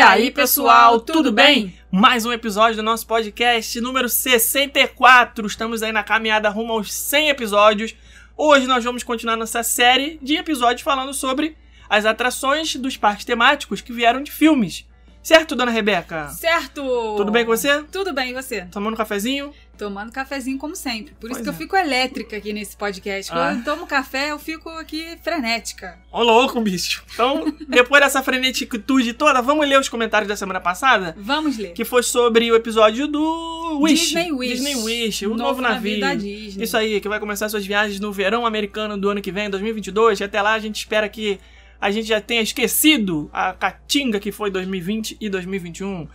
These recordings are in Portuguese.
E aí, pessoal, tudo bem? Mais um episódio do nosso podcast número 64. Estamos aí na caminhada rumo aos 100 episódios. Hoje nós vamos continuar nossa série de episódios falando sobre as atrações dos parques temáticos que vieram de filmes. Certo, dona Rebeca? Certo! Tudo bem com você? Tudo bem, e você? Tomando um cafezinho? Tomando cafezinho como sempre. Por isso Pois que eu é. fico elétrica aqui nesse podcast. Quando Ah. eu tomo café, eu fico aqui frenética. Ô louco, bicho. Então, depois dessa freneticitude toda, vamos ler os comentários da semana passada? Vamos ler. Que foi sobre o episódio do Wish. Disney Wish. Disney Wish, o novo, navio. da Disney. Isso aí, que vai começar suas viagens no verão americano do ano que vem, 2022. E até lá a gente espera que a gente já tenha esquecido a catinga que foi 2020 e 2021.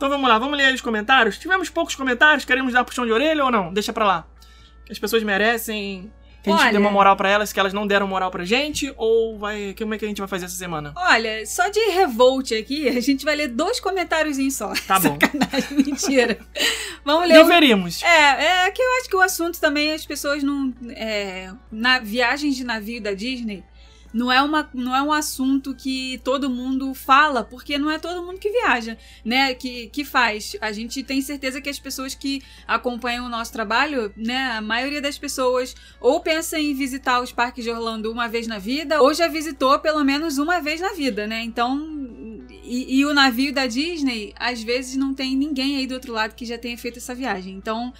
Então vamos lá, vamos ler os comentários. Tivemos poucos comentários, queremos dar puxão de orelha ou não? Deixa pra lá. As pessoas merecem. Que a gente Olha- dê uma moral pra elas, que elas não deram moral pra gente, ou vai. Como é que a gente vai fazer essa semana? Olha, só de revolt aqui, a gente vai ler dois comentáriozinhos só. Tá bom. Sacanagem, mentira. Vamos ler. um- Deveríamos. É, é que eu acho que o assunto também as pessoas não. É, na viagens de navio da Disney não é, uma, não é um assunto que todo mundo fala, porque não é todo mundo que viaja, né? Que, que faz. A gente tem certeza que as pessoas que acompanham o nosso trabalho, né? A maioria das pessoas ou pensa em visitar os parques de Orlando uma vez na vida, ou já visitou pelo menos uma vez na vida, né? Então. E, e o navio da Disney, às vezes, não tem ninguém aí do outro lado que já tenha feito essa viagem. Então,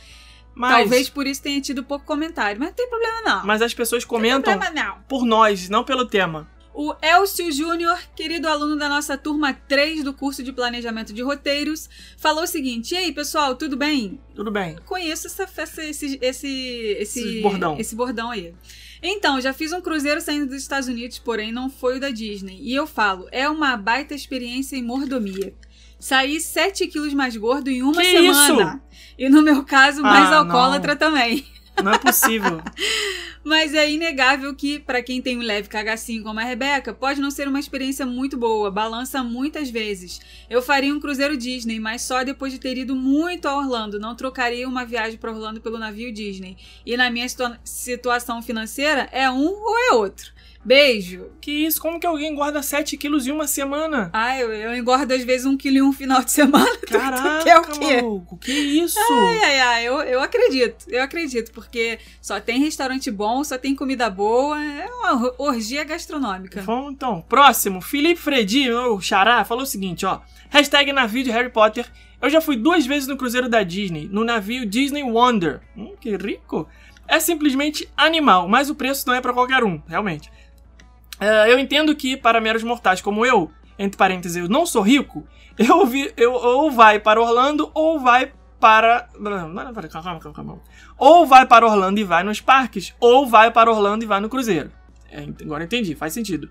Mas, Talvez por isso tenha tido pouco comentário, mas não tem problema não. mas as pessoas comentam problema não. por nós, não pelo tema. O Elcio Júnior, querido aluno da nossa turma 3 do curso de planejamento de roteiros, falou o seguinte: E aí, pessoal, tudo bem? Tudo bem. Conheço essa, essa- esse, esse, esse, Esse bordão. esse bordão aí. Então, já fiz um cruzeiro saindo dos Estados Unidos, porém não foi o da Disney. E eu falo, é uma baita experiência em mordomia. Saí 7 quilos mais gordo em uma Que semana. E no meu caso, mais Ah, alcoólatra também. Não é possível. Mas é inegável que, pra quem tem um leve cagacinho como a Rebeca, pode não ser uma experiência muito boa, balança muitas vezes. Eu faria um cruzeiro Disney, mas só depois de ter ido muito a Orlando. Não trocaria uma viagem pra Orlando pelo navio Disney. E na minha situa- situação financeira, é um ou é outro. Beijo! que isso? Como que alguém guarda 7 quilos em uma semana? Ah, eu, eu engordo às vezes um quilo em um final de semana. Caraca, quer o quê? maluco. Que isso? Ai, ai, ai, eu, eu acredito, eu acredito, porque só tem restaurante bom, só tem comida boa, é uma orgia gastronômica. Vamos então. Próximo. Felipe Fredi, o xará, falou o seguinte, ó. Hashtag navio de Harry Potter. Eu já fui duas vezes no cruzeiro da Disney, no navio Disney Wonder. Hum, que rico. É simplesmente animal, mas o preço não é pra qualquer um, realmente. É, eu entendo que para meros mortais como eu, entre parênteses, eu não sou rico, eu, vi, eu ou vai para Orlando ou vai para. Calma, calma, calma. Ou vai para Orlando e vai nos parques, ou vai para Orlando e vai no cruzeiro. É, agora entendi, faz sentido.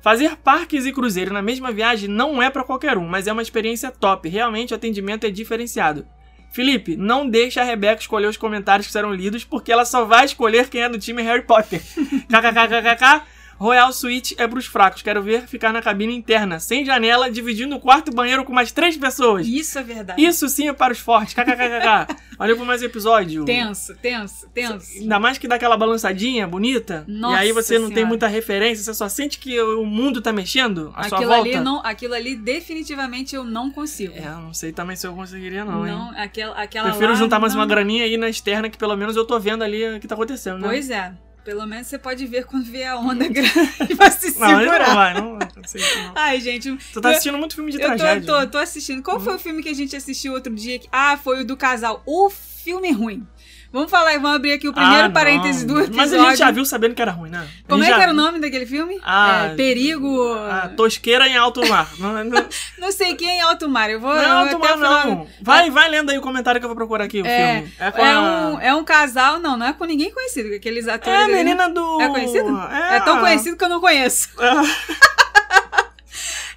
Fazer parques e cruzeiro na mesma viagem não é para qualquer um, mas é uma experiência top. Realmente o atendimento é diferenciado. Felipe, não deixe a Rebeca escolher os comentários que serão lidos, porque ela só vai escolher quem é do time Harry Potter. KKKKK. Royal Suite é pros fracos. Quero ver ficar na cabine interna, sem janela, dividindo o quarto e banheiro com mais três pessoas. Isso é verdade. Isso sim é para os fortes. KKKKK. Valeu por mais um episódio. Tenso, tenso, tenso. Ainda mais que dá aquela balançadinha bonita. Nossa e aí você não tem Senhora. muita referência, você só sente que o mundo tá mexendo à sua Aquilo volta. ali, não, aquilo ali definitivamente eu não consigo. É, não sei também se eu conseguiria não, hein. não, aquela, aquela Prefiro lá, juntar mais não. uma graninha aí na externa que pelo menos eu tô vendo ali o que tá acontecendo, né? Pois é. Pelo menos você pode ver quando vier a onda grande pra se Não, segurar. não vai, não, não sei não. Ai, gente, Tu tá eu- assistindo muito filme de eu tô, tragédia. tô, tô assistindo. Qual foi o filme que a gente assistiu outro dia? Ah, foi o do casal. O filme ruim. Vamos falar, vamos abrir aqui o primeiro Ah, parêntese do episódio. Mas a gente já viu sabendo que era ruim, né? A Como é que já era o nome daquele filme? Ah, É, Perigo. Ah, tosqueira em alto mar. Não, não, Não sei quem é Alto Mar. Eu vou. não, eu alto até mar não. Vai, vai lendo aí o comentário que eu vou procurar aqui o É, filme. É É a... um, é um casal, não, não é com ninguém conhecido. Aqueles atores. É a ali, né? menina do... É conhecido? É, É tão conhecido que eu não conheço. Vai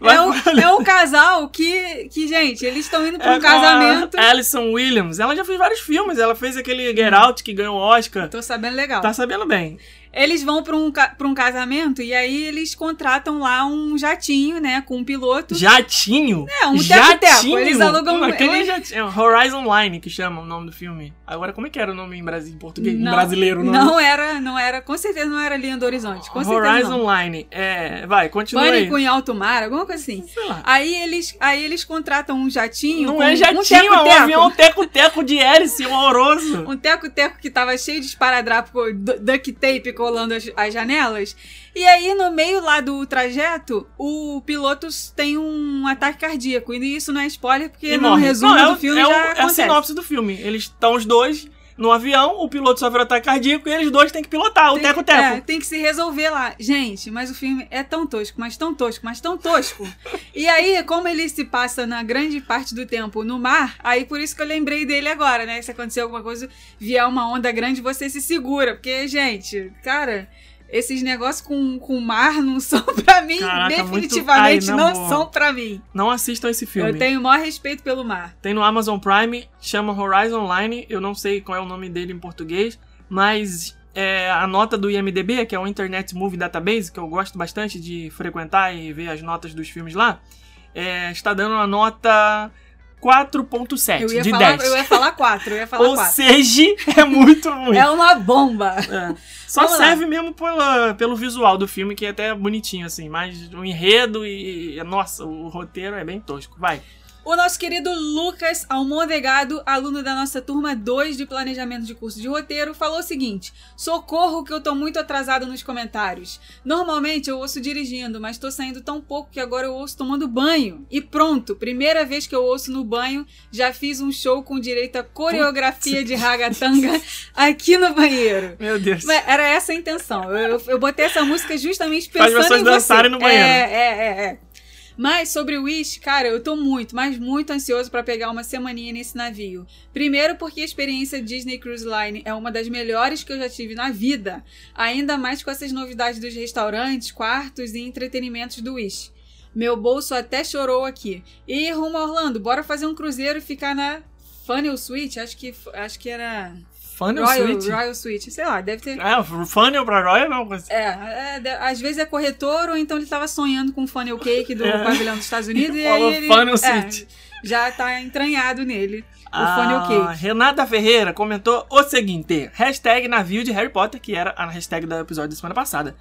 É com- é um casal que, que, gente, eles estão indo pra É um a casamento. Alison Williams. Ela já fez vários filmes. Ela fez aquele Get Out que ganhou o Oscar. Tô sabendo legal. Tá sabendo bem. Eles vão pra um, pra um casamento e aí eles contratam lá um jatinho, né? Com um piloto. Jatinho? É, um. Jatinho? Eles alugam- Hum, Aquele eles- jatinho. é Horizon Line, que chama o nome do filme. Agora, como é que era o nome em, Brasil, em português? em Não, brasileiro, o nome? Não era, não era. Com certeza não era linha do horizonte. Com certeza Horizon não. Line. É, vai, continua aí. Pânico em alto mar, alguma coisa assim. Sei lá. Aí eles, aí eles contratam um jatinho. Não é um jatinho, é um teco-teco. avião teco-teco de hélice horroroso. Um teco-teco que tava cheio de esparadrapo, duct tape colando as, as janelas. E aí, no meio lá do trajeto, o piloto tem um ataque cardíaco. E isso não é spoiler, porque E no morre. resumo Não, é, do filme é, já é a acontece. sinopse do filme. Eles estão os dois no avião, o piloto sofre um ataque cardíaco e eles dois têm que pilotar o teco-teco. É, tem que se resolver lá. Gente, mas o filme é tão tosco, mas tão tosco, mas tão tosco. e aí, como ele se passa na grande parte do tempo no mar, aí por isso que eu lembrei dele agora, né? Se acontecer alguma coisa, vier uma onda grande, você se segura. Porque, gente, cara, esses negócios com, com mar não são pra mim. Caraca, muito- definitivamente Ai, na não boa. são pra mim. Não assistam esse filme. Eu tenho o maior respeito pelo mar. Tem no Amazon Prime, chama Horizon Line. Eu não sei qual é o nome dele em português, mas é, a nota do IMDB, que é o Internet Movie Database, que eu gosto bastante de frequentar e ver as notas dos filmes lá, é, está dando uma nota 4.7 Eu ia, de falar, 10. eu ia falar quatro, eu ia falar Ou seja, é muito ruim. É uma bomba. É. Só Vamos lá. serve mesmo pela, pelo visual do filme, que é até bonitinho, assim. Mas o enredo e. Nossa, o roteiro é bem tosco. Vai. O nosso querido Lucas Almodegado, aluno da nossa turma 2 de planejamento de curso de roteiro, falou o seguinte: Socorro que eu tô muito atrasado nos comentários. Normalmente eu ouço dirigindo, mas tô saindo tão pouco que agora eu ouço tomando banho. E pronto, primeira vez que eu ouço no banho, já fiz um show com direito a coreografia de ragatanga aqui no banheiro. Meu Deus. Mas Era essa a intenção. Eu, eu- eu botei essa música justamente pensando pessoas em dançarem você. no banheiro. É, é, é, é. Mas sobre o Wish, cara, eu tô muito, mas muito ansioso pra pegar uma semaninha nesse navio. Primeiro porque a experiência Disney Cruise Line é uma das melhores que eu já tive na vida, ainda mais com essas novidades dos restaurantes, quartos e entretenimentos do Wish. Meu bolso até chorou aqui. E rumo a Orlando, bora fazer um cruzeiro e ficar na Funnel Suite? Acho que acho que era Funnel Royal, Suite? Royal Suite, sei lá, deve ter É, o funnel pra Royal não. mas- é, é, de- às vezes é corretor ou então ele tava sonhando com o funnel cake do É. pavilhão dos Estados Unidos e Falou aí ele funnel é, suite. já tá entranhado nele o Ah, funnel cake. Renata Ferreira comentou o seguinte: hashtag navio de Harry Potter, que era a hashtag do episódio da semana passada.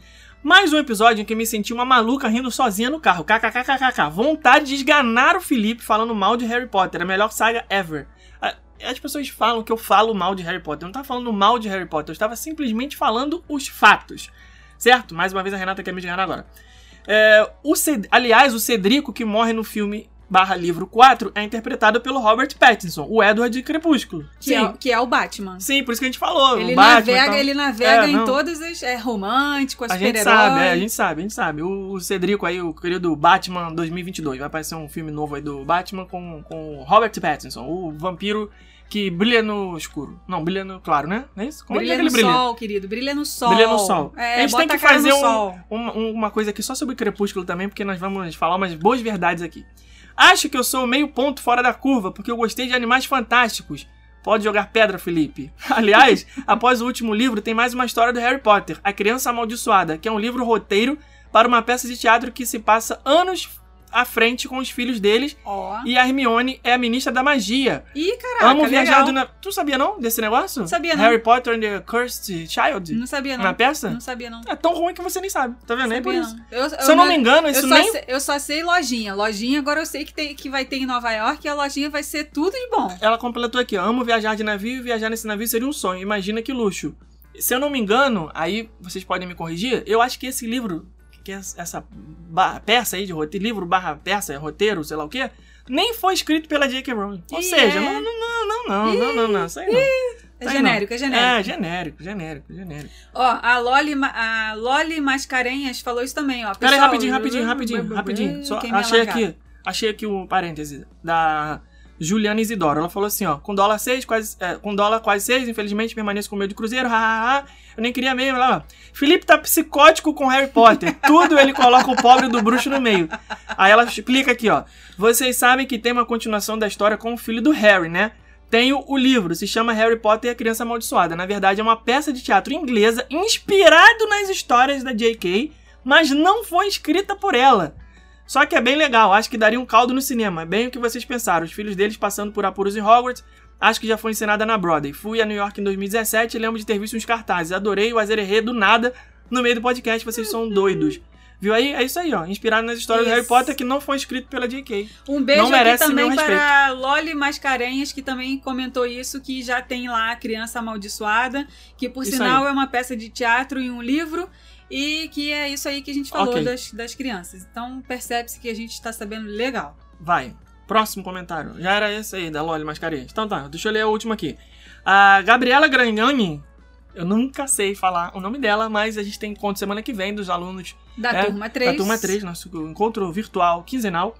Mais um episódio em que me senti uma maluca rindo sozinha no carro. KKKKK. Vontade de esganar o Felipe falando mal de Harry Potter. A melhor saga ever. As pessoas falam que eu falo mal de Harry Potter. Eu não tava falando mal de Harry Potter. Eu estava simplesmente falando os fatos. Certo? Mais uma vez a Renata quer me esganar agora. É, o Ced- Aliás, o Cedrico que morre no filme barra livro 4 é interpretado pelo Robert Pattinson, o Edward de Crepúsculo. Que Sim. é, que é o Batman. Sim, por isso que a gente falou. Ele Batman, navega, tal. ele navega É, em não. todas as. É romântico, as A gente sabe, é, a gente sabe, a gente sabe. O, o Cedrico aí, o querido Batman 2022, vai aparecer um filme novo aí do Batman com, com o Robert Pattinson, o vampiro que brilha no escuro. Não, brilha no claro, né? Não é isso? Como Brilha é que no ele brilha? sol, querido. Brilha no sol. Brilha no sol. É, a gente tem que fazer no um- uma, uma coisa aqui só sobre Crepúsculo também, porque nós vamos falar umas boas verdades aqui. Acho que eu sou meio ponto fora da curva, porque eu gostei de Animais Fantásticos. Pode jogar pedra, Felipe. Aliás, após o último livro, tem mais uma história do Harry Potter, A Criança Amaldiçoada, que é um livro roteiro para uma peça de teatro que se passa anos à frente com os filhos deles, Ó. e a Hermione é a ministra da magia. Ih, caraca, Amo viajar do... Na... Tu sabia não desse negócio? Sabia, não. Harry Potter and the Cursed Child? Não sabia, não. Na peça? Não sabia, não. É tão ruim que você nem sabe, tá vendo? Nem por isso. não. Eu, Se eu não me engano, eu isso só, nem sei, eu só sei lojinha. Lojinha, agora eu sei que, tem, que vai ter em Nova York e a lojinha vai ser tudo de bom. Ela completou aqui, ó. Amo viajar de navio e viajar nesse navio seria um sonho. Imagina que luxo. Se eu não me engano, aí vocês podem me corrigir, eu acho que esse livro, que é essa barra, peça aí de roteiro, livro barra peça, roteiro, sei lá o quê, nem foi escrito pela J.K. Rowling. Ou seja, é? não, não, não, não, não, não, não, isso aí não. É genérico, é genérico. É, genérico, genérico, genérico. Ó, a Loli, a Loli Mascarenhas falou isso também, ó. Pessoal, Peraí, rapidinho, rapidinho, uh, rapidinho, uh, uh, rapidinho. Só achei aqui, achei aqui o parêntese da Juliana Isidoro. Ela falou assim, ó, com dólar 6, quase, é, com dólar quase 6, infelizmente permaneço com medo de cruzeiro, hahaha, eu nem queria mesmo, lá, ó. Felipe tá psicótico com Harry Potter, tudo ele coloca o pobre do bruxo no meio. Aí ela explica aqui, ó, vocês sabem que tem uma continuação da história com o filho do Harry, né? Tenho o livro, se chama Harry Potter e a Criança Amaldiçoada. Na verdade, é uma peça de teatro inglesa inspirado nas histórias da J.K., mas não foi escrita por ela. Só que é bem legal, acho que daria um caldo no cinema. É bem o que vocês pensaram. Os filhos deles passando por apuros em Hogwarts. Acho que já foi encenada na Broadway. Fui a New York em 2017 e lembro de ter visto uns cartazes. Adorei o Azererê do nada no meio do podcast. Vocês são doidos. Viu aí? É isso aí, ó. Inspirado nas histórias do Isso. Harry Potter que não foi escrito pela J.K. Um beijo Não merece aqui também para Loli Mascarenhas, que também comentou isso, que já tem lá a Criança Amaldiçoada, que por Isso sinal aí. é uma peça de teatro e um livro, e que é isso aí que a gente falou Ok. das, das crianças. Então percebe-se que a gente está sabendo legal. Vai. Próximo comentário. Já era esse aí, da Loli Mascarenhas. Então tá, deixa eu ler o último aqui. A Gabriela Gragnani, eu nunca sei falar o nome dela, mas a gente tem encontro semana que vem dos alunos Da É, turma 3. da turma 3, nosso encontro virtual quinzenal.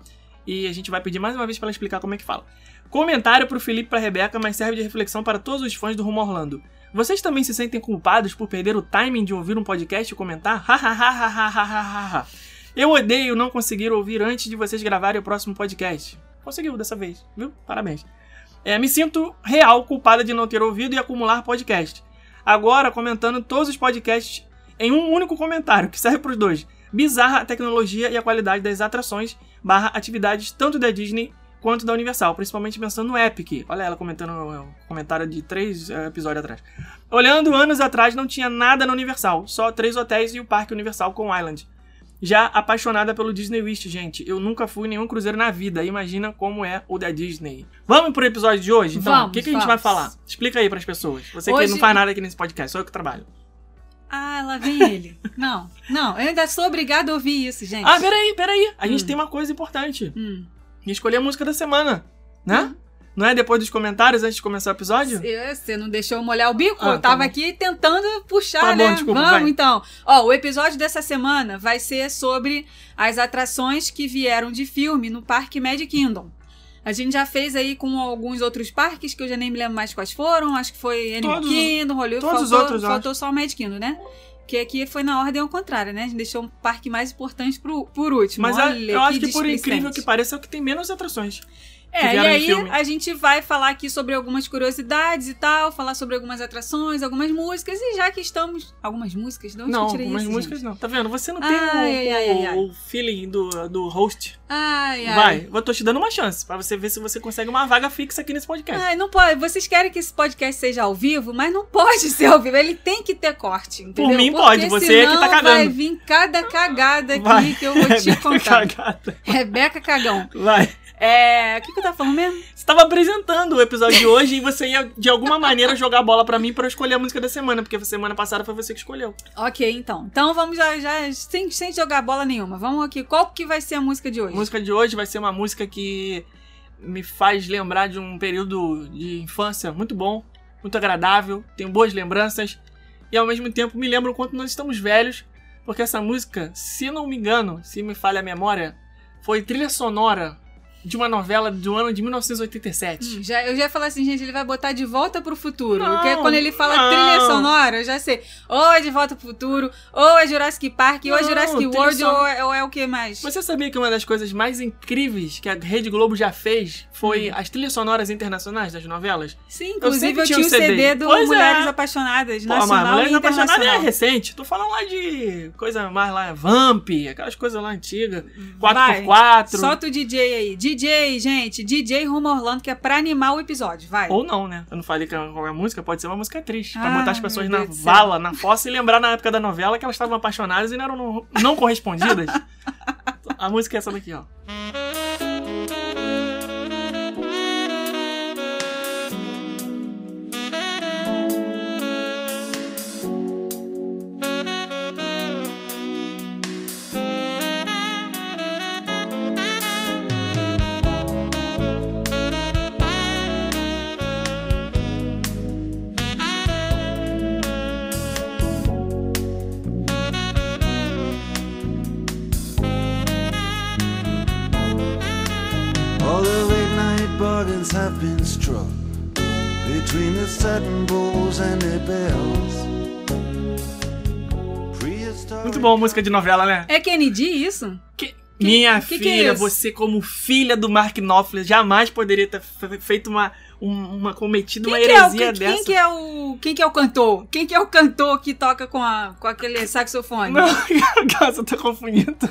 E a gente vai pedir mais uma vez para ela explicar como é que fala. Comentário pro Felipe e pra Rebeca, mas serve de reflexão para todos os fãs do Rumo Orlando. Vocês também se sentem culpados por perder o timing de ouvir um podcast e comentar? Hahaha. Eu odeio não conseguir ouvir antes de vocês gravarem o próximo podcast. Conseguiu dessa vez, viu? Parabéns. É, me sinto real culpada de não ter ouvido e acumular podcast. Agora, comentando todos os podcasts em um único comentário, que serve para os dois. Bizarra a tecnologia e a qualidade das atrações barra atividades tanto da Disney quanto da Universal, principalmente pensando no Epic. Olha ela comentando um comentário de três eh, episódios atrás. Olhando anos atrás, não tinha nada na Universal, só três hotéis e o Parque Universal com Island. Já apaixonada pelo Disney Wish, gente. Eu nunca fui nenhum cruzeiro na vida. Imagina como é o da Disney. Vamos pro episódio de hoje? Então, o que, que a gente vai falar? Explica aí pras pessoas. Você que Hoje- não faz nada aqui nesse podcast, sou eu que trabalho. Ah, lá vem ele. não, não, eu ainda sou obrigada a ouvir isso, gente. Ah, peraí, peraí. A gente Hum. tem uma coisa importante. Hum. Escolher a música da semana, né? Não é depois dos comentários, antes de começar o episódio? Você não deixou eu molhar o bico? Ah, eu tava tá bom. aqui tentando puxar, Tá bom, né? desculpa, Vamos vai. então. Ó, o episódio dessa semana vai ser sobre as atrações que vieram de filme no Parque Magic Kingdom. A gente já fez aí com alguns outros parques que eu já nem me lembro mais quais foram. Acho que foi Animal Todos- Kingdom, Hollywood. todos os faltou, outros, eu faltou só o Magic Kingdom, né? Que aqui foi na ordem ao contrário, né? A gente deixou um parque mais importante pro, por último. Mas a- Olha, eu acho que por displicente. incrível que pareça, é o que tem menos atrações. É, e aí a gente vai falar aqui sobre algumas curiosidades e tal, falar sobre algumas atrações, algumas músicas, e já que estamos. Algumas músicas? Não, algumas isso, músicas gente? não. Tá vendo? Você não tem Ai, o, ai, ai, ai, ai. o feeling do, do host. Ai, ai. Vai, eu tô te dando uma chance pra você ver se você consegue uma vaga fixa aqui nesse podcast. Ai, não pode. Vocês querem que esse podcast seja ao vivo, mas não pode ser ao vivo. Ele tem que ter corte, entendeu? mim Porque pode, você é que tá cagando. Vai vir cada cagada aqui Vai. que eu vou te contar. Cagada. Rebeca Cagão. Vai. É. O que, que eu tava falando mesmo? Você tava apresentando o episódio de hoje e você ia, de alguma maneira, jogar a bola pra mim pra eu escolher a música da semana, porque semana passada foi você que escolheu. Ok, então. Então vamos já, já sem, sem jogar bola nenhuma. Vamos aqui. Qual que vai ser a música de A hoje? música de hoje vai ser uma música que me faz lembrar de um período de infância muito bom, muito agradável, tenho boas lembranças e ao mesmo tempo me lembra o quanto nós estamos velhos, porque essa música, se não me engano, se me falha a memória, foi trilha sonora de uma novela do ano de 1987. Hum, já, eu já ia falar assim, gente, ele vai botar de volta pro futuro. Não, porque quando ele fala não. trilha sonora, eu já sei. Ou é de volta pro futuro, ou é Jurassic Park, ou é Não, Jurassic trilha World, sonora- ou é, ou é o que mais? Você sabia que uma das coisas mais incríveis que a Rede Globo já fez foi as trilhas sonoras internacionais das novelas? Sim, inclusive sempre eu tinha o o CD, CD. do Pois é. Mulheres Apaixonadas, Pô, mas nacional Mulheres e Apaixonadas é recente. Tô falando lá de coisa mais lá, Vamp, aquelas coisas lá antigas. Vai. 4x4. Solta o DJ aí. DJ, gente, DJ Rumo Orlando, que é pra animar o episódio, vai. Ou não, né? Eu não falei que qual é a música, pode ser uma música triste. Pra Ah, botar as pessoas na vala, na fossa e lembrar na época da novela que elas estavam apaixonadas e não eram não, não correspondidas. a música é essa daqui, ó. Have been struck between the satin bowls and the bells. Muito bom, música de novela, né? É Kennedy isso? Que... Que- Minha que que é filha, isso? você como filha do Mark Knopfler jamais poderia ter fe- feito uma, um- uma cometida uma que, é o, heresia quem, dessa. quem que é o quem que é o cantor? Quem que é o cantor que toca com, a, com aquele saxofone? Não, você tá confundindo.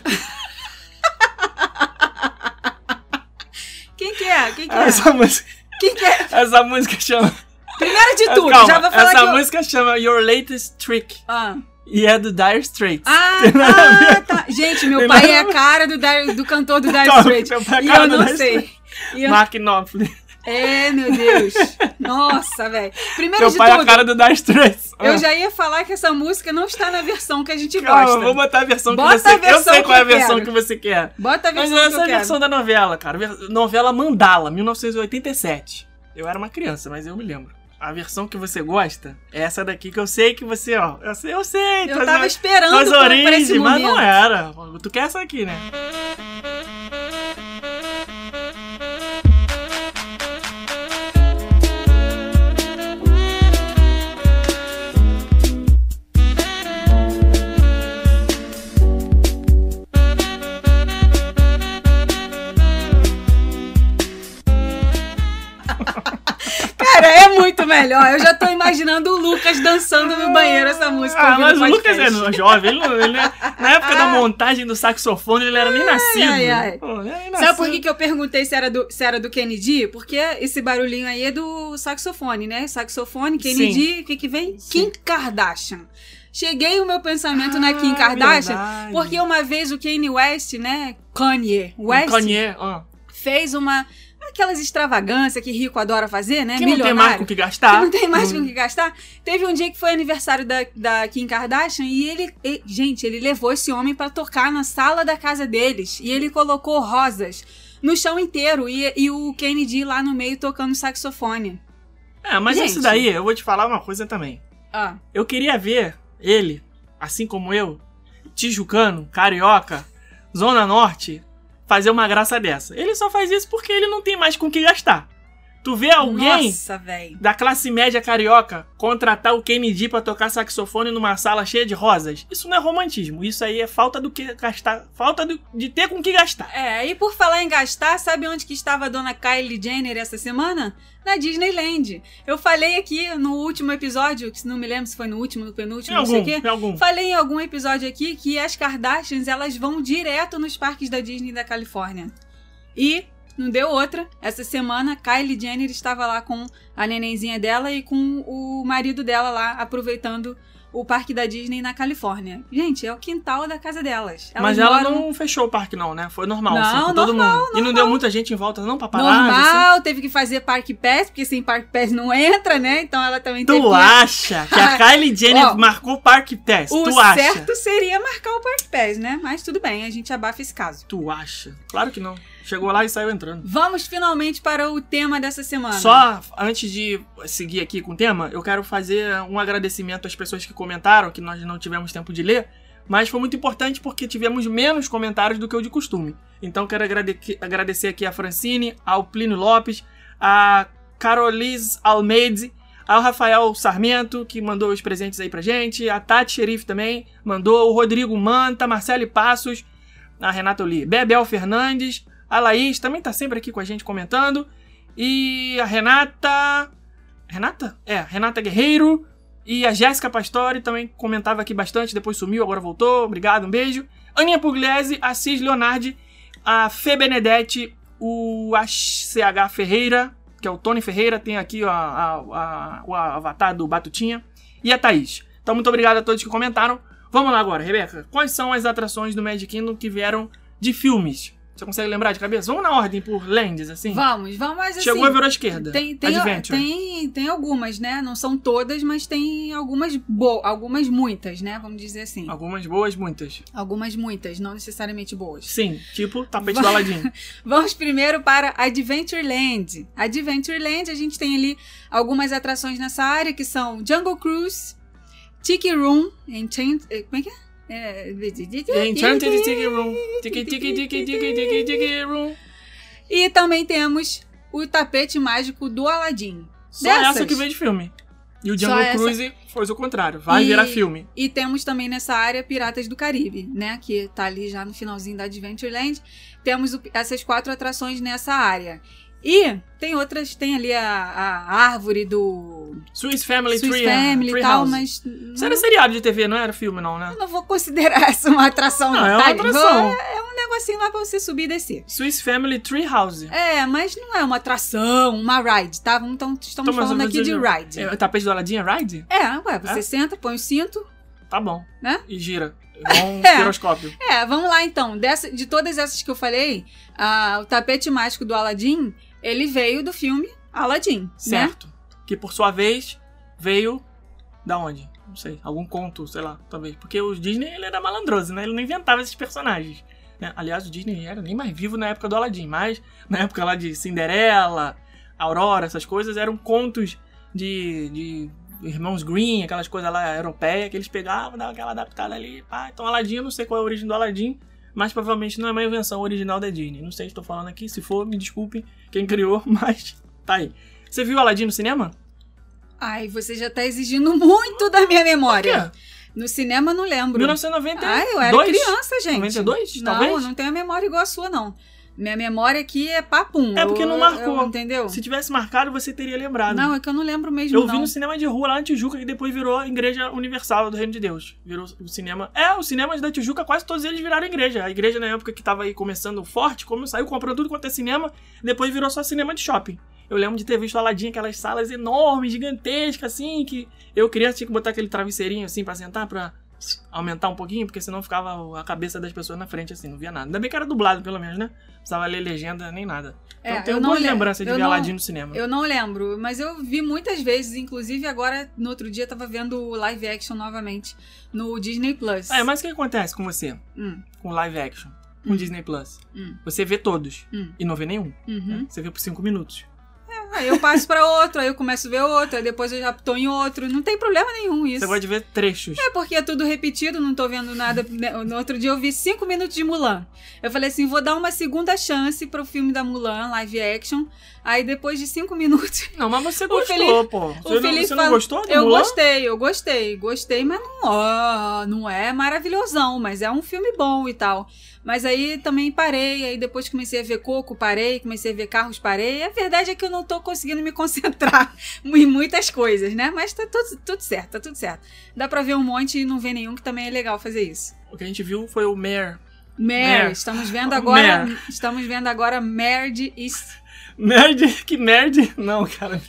Quem que é? Quem que é? Essa música, Quem que é? essa música chama. Primeiro de tudo, Calma, já vou falar essa que eu... música chama Your Latest Trick. Ah, E é do Dire Straits. ah, ah, tá. Gente, meu pai é a cara do, Dire- do cantor do Dire Straits. é a E eu não sei. Eu- Mark Knopfler. É, meu Deus. Nossa, velho. Primeiro Teu de pai é tudo, a cara do Dire Straits. eu já ia falar que essa música não está na versão que a gente Calma, gosta. vou botar a versão Bota que você a Eu sei que qual é a versão quero. que você quer. Bota a Mas versão que essa eu é a quero. versão da novela, cara. Novela Mandala, 1987. Eu era uma criança, mas eu me lembro. A versão que você gosta é essa daqui que eu sei que você, ó. Eu sei, eu sei. Eu tava esperando origens, esse mas momento. não era. Tu quer essa aqui, né? Melhor. Eu já tô imaginando o Lucas dançando no banheiro essa música. Ah, mas o. Lucas é jovem. Ele, ele é- na época da montagem do saxofone, ele era nem nascido. ai, ai. Pô, nem Sabe por nascido. que, que eu perguntei se era, do, se era do Kennedy? Porque esse barulhinho aí é do saxofone, né? Saxofone, Kennedy, o que que vem? Sim. Kim Kardashian. Cheguei o meu pensamento na Ah, Kim Kardashian, verdade. porque uma vez o Kanye West, né? Kanye West, Kanye, ó. fez uma... Aquelas extravagâncias que rico adora fazer, né? Que não tem mais Milionário. com o que gastar. que não tem mais Hum. com o que gastar. Teve um dia que foi aniversário da, da Kim Kardashian e ele, e- gente, ele levou esse homem pra tocar na sala da casa deles e ele colocou rosas no chão inteiro e, e o Kennedy lá no meio tocando saxofone. É, mas Gente. isso daí, eu vou te falar uma coisa também. Ah, Eu queria ver ele, assim como eu, tijucano, carioca, zona norte, fazer uma graça dessa. Ele só faz isso porque ele não tem mais com o que gastar. Tu vê alguém nossa, da classe média carioca contratar o Kennedy pra tocar saxofone numa sala cheia de rosas? Isso não é romantismo, isso aí é falta do que gastar, falta do- de ter com o que gastar. É, e por falar em gastar, sabe onde que estava a dona Kylie Jenner essa semana? Na Disneyland. Eu falei aqui no último episódio, que se não me lembro se foi no último, no penúltimo, Em não sei o quê. algum. Falei em algum episódio aqui que as Kardashians elas vão direto nos parques da Disney da Califórnia. E não deu outra. Essa semana, Kylie Jenner estava lá com a nenenzinha dela e com o marido dela lá aproveitando o parque da Disney na Califórnia. Gente, é o quintal da casa delas. Elas Mas ela moram não fechou o parque não, né? Foi normal, Não, assim, com todo mundo. E não deu muita gente em volta não, paparazzi? assim? normal, teve que fazer parque pass, porque sem parque pass não entra, né? Então ela também teve Tu acha que a Kylie Jenner Ó, marcou o Parque Pass? O Tu acha? certo seria marcar o parque pass, né? Mas tudo bem, a gente abafa esse caso. Tu acha? Claro que não. Chegou lá e saiu entrando. Vamos finalmente para o tema dessa semana. Só antes de seguir aqui com o tema, eu quero fazer um agradecimento às pessoas que comentaram, que nós não tivemos tempo de ler, mas foi muito importante porque tivemos menos comentários do que o de costume. Então quero agrade- agradecer aqui a Francine, ao Plínio Lopes, a Carolize Almeide, ao Rafael Sarmento, que mandou os presentes aí pra gente, a Tati Xerife também mandou, o Rodrigo Manta, Marcele Passos, a Renata Oli, Bebel Fernandes, a Laís também tá sempre aqui com a gente comentando. E a Renata. Renata? É, Renata Guerreiro. E a Jéssica Pastore também comentava aqui bastante, depois sumiu, agora voltou. Obrigado, um beijo. Aninha Pugliese, Assis Leonardi, a Fê Benedetti, o ACH Ferreira, que é o Tony Ferreira, tem aqui ó, a- a- o avatar do Batutinha, e a Thaís. Então, muito obrigado a todos que comentaram. Vamos lá agora, Rebeca. Quais são as atrações do Magic Kingdom que vieram de filmes? Você consegue lembrar de cabeça? Vamos na ordem por lands, assim? Vamos, vamos, mas assim... Chegou e virou à esquerda. Tem, tem, Adventure. tem, tem algumas, né? Não são todas, mas tem algumas bo algumas muitas, né? Vamos dizer assim. Algumas boas, muitas. Algumas muitas, não necessariamente boas. Sim, tipo tapete do Aladdin. Vamos primeiro para Adventureland. Adventureland, a gente tem ali algumas atrações nessa área que são Jungle Cruise, Tiki Room, Enchant... eh, Como é que é? É... The Enchanted Tiki Room. Tiki, tiki, tiki, tiki, tiki, tiki room. E também temos o tapete mágico do Aladdin. Só Dessas? essa que veio de filme. E o Jungle Cruise foi o contrário, vai E- virar filme. E temos também nessa área Piratas do Caribe, né? Que tá ali já no finalzinho da Adventureland. Temos o- essas quatro atrações nessa área. E tem outras, tem ali a, a árvore do Swiss Family Swiss Tree, Family e tal, House. mas Isso era seriado de TV, não era filme não, né? eu não vou considerar essa uma atração, não. Não, é uma tá? atração. É, é um negocinho lá pra você subir e descer. Swiss Family Tree House. É, mas não é uma atração, uma ride, tá? Então estamos Então, falando aqui de ride. É, o tapete do Aladdin é ride? É, ué, você É? senta, põe o cinto, Tá bom. Né? E gira. Igual um É. piroscópio. É, vamos lá então. Dessa, de todas essas que eu falei, ah, o tapete mágico do Aladdin, ele veio do filme Aladdin, né? Certo. Que por sua vez veio da onde? Não sei. Algum conto, sei lá, talvez. Porque o Disney ele era malandroso, né? Ele não inventava esses personagens. né? Aliás, o Disney era nem mais vivo na época do Aladdin, mas na época lá de Cinderela, Aurora, essas coisas eram contos de, de irmãos Green, aquelas coisas lá europeias que eles pegavam, davam aquela adaptada ali. Pá. Então, Aladdin, eu não sei qual é a origem do Aladdin, mas provavelmente não é uma invenção original da Disney. Não sei se estou falando aqui, se for, me desculpe quem criou, mas tá aí. Você viu Aladdin no cinema? Ai, você já tá exigindo muito da minha memória. No cinema não lembro. 1992? Ai, eu era criança, gente. 92, não, talvez? eu não tenho a memória igual a sua, não. Minha memória aqui é papum. É porque Eu- não marcou. eu- entendeu? Se tivesse marcado, você teria lembrado. Não, é que eu não lembro mesmo, Eu não. vi no cinema de rua lá na Tijuca, que depois virou a Igreja Universal do Reino de Deus. Virou o cinema. É, os cinemas da Tijuca, quase todos eles viraram igreja. A igreja, na época que tava aí começando forte, como saiu comprando tudo quanto é cinema, depois virou só cinema de shopping. Eu lembro de ter visto Aladdin, aquelas salas enormes, gigantescas, assim, que eu criança tinha que botar aquele travesseirinho assim pra sentar, pra aumentar um pouquinho, porque senão ficava a cabeça das pessoas na frente, assim, não via nada. Ainda bem que era dublado, pelo menos, né? Não precisava ler legenda nem nada. Então É, eu tenho eu não boas le- lembranças de ver Aladdin no cinema. Eu não lembro, mas eu vi muitas vezes, inclusive agora, no outro dia, eu tava vendo o live action novamente no Disney Plus. É, mas o que acontece com você? Hum, Com live action? Com Hum. Disney Plus? hum, Você vê todos hum. e não vê nenhum. Uhum. né? Você vê por cinco minutos. Aí eu passo pra outro, aí eu começo a ver outro, aí depois eu já tô em outro. Não tem problema nenhum isso. Você pode ver trechos. É porque é tudo repetido, não tô vendo nada. No outro dia eu vi cinco minutos de Mulan. Eu falei assim, vou dar uma segunda chance pro filme da Mulan, live action. Aí depois de cinco minutos, Não, mas você O gostou, Felipe- pô. o Você, não, Felipe você não fala- gostou do eu Mulan? gostei, eu gostei, gostei, mas não, ó, não é maravilhosão, mas é um filme bom e tal. Mas aí também parei, aí depois comecei a ver Coco, parei, comecei a ver Carros, parei. A verdade é que eu não tô conseguindo me concentrar em muitas coisas, né? Mas tá tudo, tudo certo, tá tudo certo. Dá pra ver um monte e não ver nenhum, que também é legal fazer isso. O que a gente viu foi o Mare. Mare, Mare. estamos vendo agora, Mare. estamos vendo agora Mare de East, Nerd? Que nerd? Não, cara.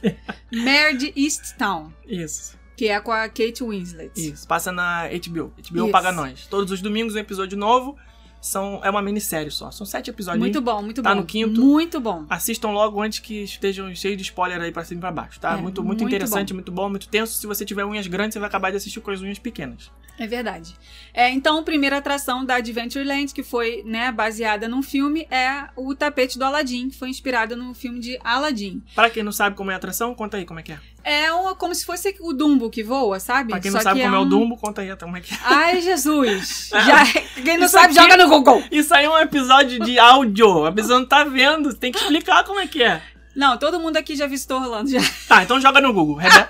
De East Town, Isso, que é com a Kate Winslet. isso. Passa na HBO. HBO Isso. paga nós. Todos os domingos um episódio novo. São, é uma minissérie só. São sete episódios. Muito bom, muito Tá bom. no quinto. Muito bom. Assistam logo antes que estejam cheios de spoiler aí pra cima e pra baixo, tá? É, muito, muito, muito interessante, muito bom, muito tenso. Se você tiver unhas grandes, você vai acabar de assistir com as unhas pequenas. É verdade. É, então, a primeira atração da Adventureland, que foi né, baseada num filme, é o tapete do Aladdin, que foi inspirado no filme de Aladdin. Pra quem não sabe como é a atração, conta aí como é que é. É uma, como se fosse o Dumbo que voa, sabe? Pra quem Só não sabe que como é, o um- Dumbo, conta aí como é que é. Ai, Jesus! Já, quem não Isso sabe, aqui- joga no Google! Isso aí é um episódio de áudio. A pessoa não tá vendo. Tem que explicar como é que é. Não, todo mundo aqui já visitou Orlando. Já. Tá, então joga no Google. Rebe...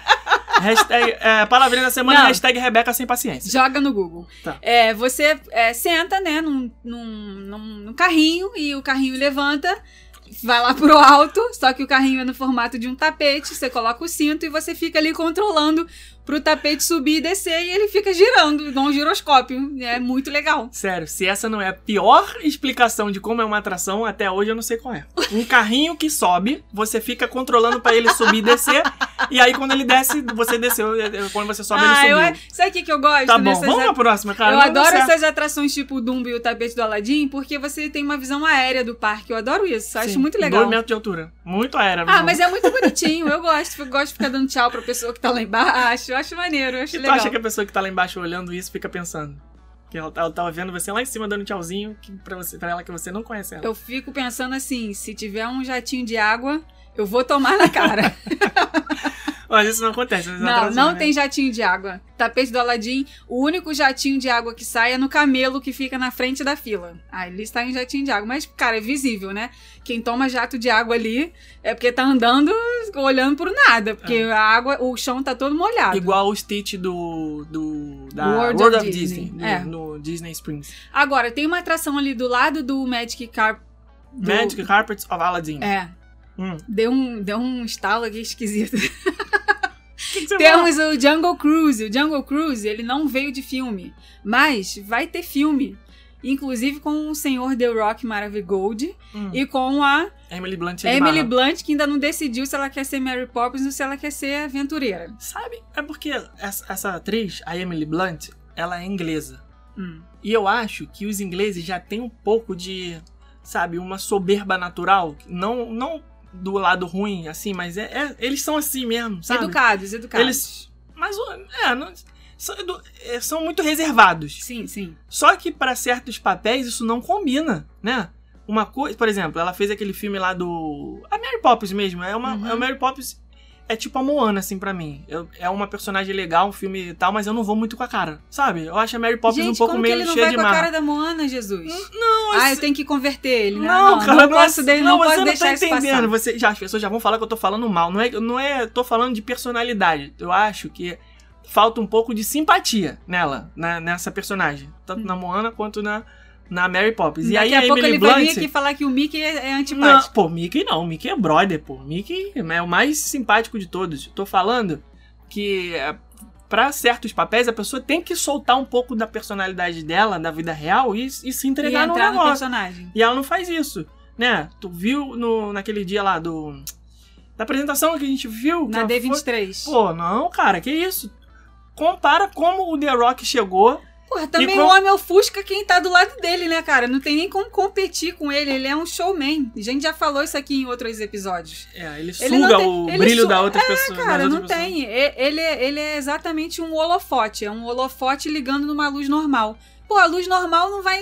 hashtag, é, palavrinha da semana, Não. hashtag Rebeca sem paciência. Joga no Google. Tá. É, você é, senta, né, num, num, num, num carrinho e o carrinho levanta, vai lá pro alto, só que o carrinho é no formato de um tapete, você coloca o cinto e você fica ali controlando pro tapete subir e descer e ele fica girando, igual um giroscópio. É muito legal. Sério, se essa não é a pior explicação de como é uma atração, até hoje eu não sei qual é. Um carrinho que sobe, você fica controlando pra ele subir e descer, e aí quando ele desce, você desceu, quando você sobe, ah, ele eu, subiu. sabe o que, que eu gosto? Tá bom, vamos pra próxima, cara. eu adoro essas atrações tipo o Dumbo e o tapete do Aladdin, porque você tem uma visão aérea do parque. Eu adoro isso, acho muito legal. Dois metros de altura. Muito aérea. Ah, mas é muito bonitinho. Eu gosto. Eu gosto de ficar dando tchau pra pessoa que tá lá embaixo. Eu acho maneiro, eu acho E tu legal. acha que a pessoa que tá lá embaixo olhando isso fica pensando? Que ela, ela tava vendo você lá em cima dando tchauzinho que pra, você, pra ela que você não conhece ela. Eu fico pensando assim: se tiver um jatinho de água, eu vou tomar na cara. Mas isso não acontece. nas Não, atrações, não né? tem jatinho de água. Tapete do Aladim, o único jatinho de água que sai é no camelo que fica na frente da fila. Aí ele está em jatinho de água. Mas, cara, é visível, né? Quem toma jato de água ali é porque tá andando olhando por nada. Porque a água, o chão tá todo molhado. Igual o Stitch do. do da World World, of of, Disney. Disney. É. No, no Disney Springs. Agora, tem uma atração ali do lado do Magic Carp. do- Magic Carpets of Aladdin. É. Hum. Deu um, deu um estalo aqui esquisito. Que que Temos o Jungle Cruise. O Jungle Cruise, ele não veio de filme, mas vai ter filme. Inclusive com o senhor The Rock Maravigold Hum. e com a Emily Blunt Emily. Blunt, que ainda não decidiu se ela quer ser Mary Poppins ou se ela quer ser aventureira. Sabe? É porque essa, essa atriz, a Emily Blunt, ela é inglesa. Hum. E eu acho que os ingleses já têm um pouco de, sabe, uma soberba natural. Não, não do lado ruim, assim, mas é, é- eles são assim mesmo, sabe? Educados, educados. Eles- Mas, é, não, são, edu- é, são muito reservados. Sim, sim. Só que pra certos papéis isso não combina, né? Uma coisa, por exemplo, ela fez aquele filme lá do. A Mary Poppins mesmo. É uma. Uhum. É o Mary Poppins é tipo a Moana, assim, pra mim. Eu- é uma personagem legal, um filme e tal, mas eu não vou muito com a cara. Sabe? Eu acho a Mary Poppins Gente, um pouco como que meio ele não cheia vai de com a marra. cara da Moana, Jesus? Não, ah, esse- eu tenho que converter ele, né? Não, cara, não posso, é- de- não você posso não deixar tá isso entendendo. Você, já, as pessoas já vão falar que eu tô falando mal. Não é, não é. Tô falando de personalidade. Eu acho que falta um pouco de simpatia nela, na- nessa personagem. Tanto na Moana quanto na, na Mary Poppins. E Daqui aí a a pouco Emily ele vai vir Blunt. aqui falar que o Mickey é, é Não, antipático. pô, Mickey não. Mickey é brother, pô. Mickey é o mais simpático de todos. Tô falando que é, pra certos papéis a pessoa tem que soltar um pouco da personalidade dela, da vida real e, e se E entregar no entrar no negócio. personagem. E ela não faz isso, né? Tu viu no, naquele dia lá do. Da apresentação que a gente viu? Na que ela foi- D23. Pô, não, cara, que isso? Compara como o The Rock chegou. Porra, também com- o homem ofusca quem tá do lado dele, né, cara? Não tem nem como competir com ele. Ele é um showman. A gente já falou isso aqui em outros episódios. É, ele suga tem- o ele brilho su- da outra pessoa. Cara, não pessoas. tem. Ele, é- ele é exatamente um holofote. É um holofote ligando numa luz normal. Pô, a luz normal não vai.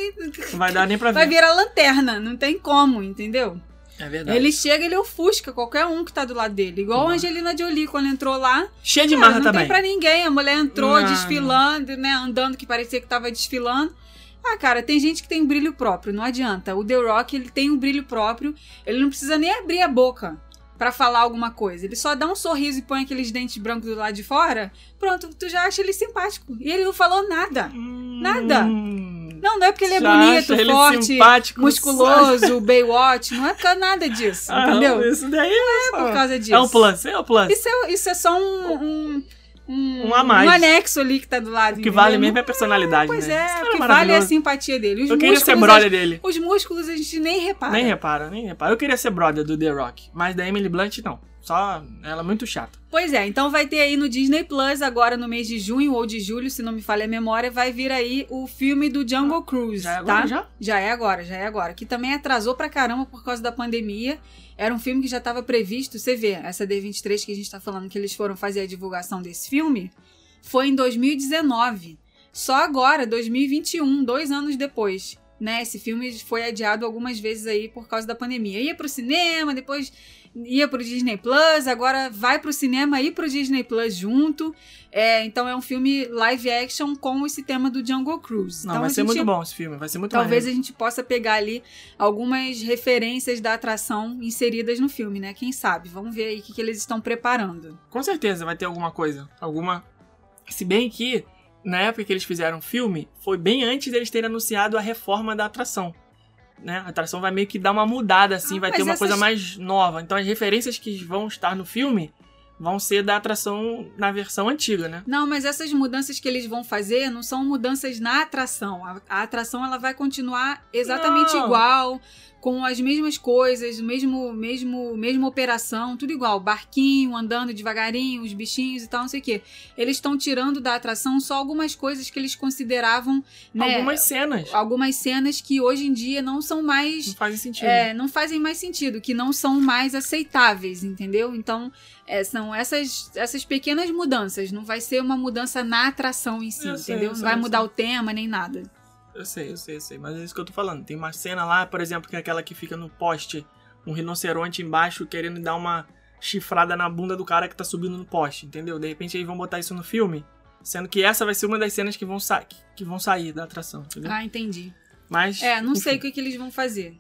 Não vai dar nem pra Vai ver. virar lanterna. Não tem como, entendeu? É verdade. Ele chega, ele ofusca qualquer um que tá do lado dele. Igual a Uhum. Angelina Jolie, quando entrou lá. Cheio de marra não também. tem pra ninguém. A mulher entrou Não. desfilando, né? Andando que parecia que tava desfilando. Ah, cara, tem gente que tem um brilho próprio, não adianta. O The Rock, ele tem um brilho próprio. Ele não precisa nem abrir a boca pra falar alguma coisa. Ele só dá um sorriso e põe aqueles dentes brancos do lado de fora. Pronto, tu já acha ele simpático. E ele não falou nada. Nada. Hum, Não, não é porque ele é bonito, ele forte, simpático, musculoso, Baywatch. Não é por causa nada disso, Ah, entendeu? Isso daí é, Por causa disso. é um plus, é um plus. Isso é, isso é só um, um, um, Um a mais. um anexo ali que tá do lado. O que entendeu? vale Não- mesmo é a personalidade, Pois né? é, Esse cara o que vale é a simpatia dele. Os Eu queria ser brother dele. Os músculos a gente nem repara. Nem repara, nem repara. Eu queria ser brother do The Rock, mas da Emily Blunt não. Só ela é muito chata. Pois é, então vai ter aí no Disney Plus, agora no mês de junho ou de julho, se não me falha a memória, vai vir aí o filme do Jungle Cruise, Já é tá? agora, já? Já é agora, já é agora. Que também atrasou pra caramba por causa da pandemia. Era um filme que já estava previsto. Você vê, essa D23 que a gente tá falando que eles foram fazer a divulgação desse filme foi em 2019. Só agora, 2021, dois anos depois. Né, esse filme foi adiado algumas vezes aí por causa da pandemia. Ia pro cinema, depois ia pro Disney Plus, agora vai pro cinema e pro Disney Plus junto. É, então é um filme live action com esse tema do Jungle Cruise. Não, então, vai ser gente- muito bom esse filme, vai ser muito Talvez maneiro. a gente possa pegar ali algumas referências da atração inseridas no filme, né? Quem sabe? Vamos ver aí o que, que eles estão preparando. Com certeza vai ter alguma coisa. Alguma. Se bem que, na época que eles fizeram o filme, foi bem antes deles terem anunciado a reforma da atração. Né? A atração vai meio que dar uma mudada, assim, Ah, vai ter uma essas- coisa mais nova. Então as referências que vão estar no filme vão ser da atração na versão antiga, né? Não, mas essas mudanças que eles vão fazer não são mudanças na atração. A, a atração ela vai continuar exatamente Não. igual, com as mesmas coisas, mesmo, mesmo, mesma operação, tudo igual. Barquinho andando devagarinho, os bichinhos e tal, não sei o quê. Eles estão tirando da atração só algumas coisas que eles consideravam, né, Algumas cenas. algumas cenas que hoje em dia não são mais Não fazem sentido. é, não fazem mais sentido, que não são mais aceitáveis, entendeu? Então, é, são essas, essas pequenas mudanças. Não vai ser uma mudança na atração em si, Eu sei, entendeu? eu não sei, vai mudar sei. o tema nem nada. Eu sei, eu sei, eu sei. Mas é isso que eu tô falando. Tem uma cena lá, por exemplo, que é aquela que fica no poste, um rinoceronte embaixo querendo dar uma. chifrada na bunda do cara que tá subindo no poste, entendeu? De repente eles vão botar isso no filme, sendo que essa vai ser uma das cenas que vão, sa que vão sair da atração, entendeu? Ah, entendi. Mas. É, não sei o enfim. que, que eles vão fazer.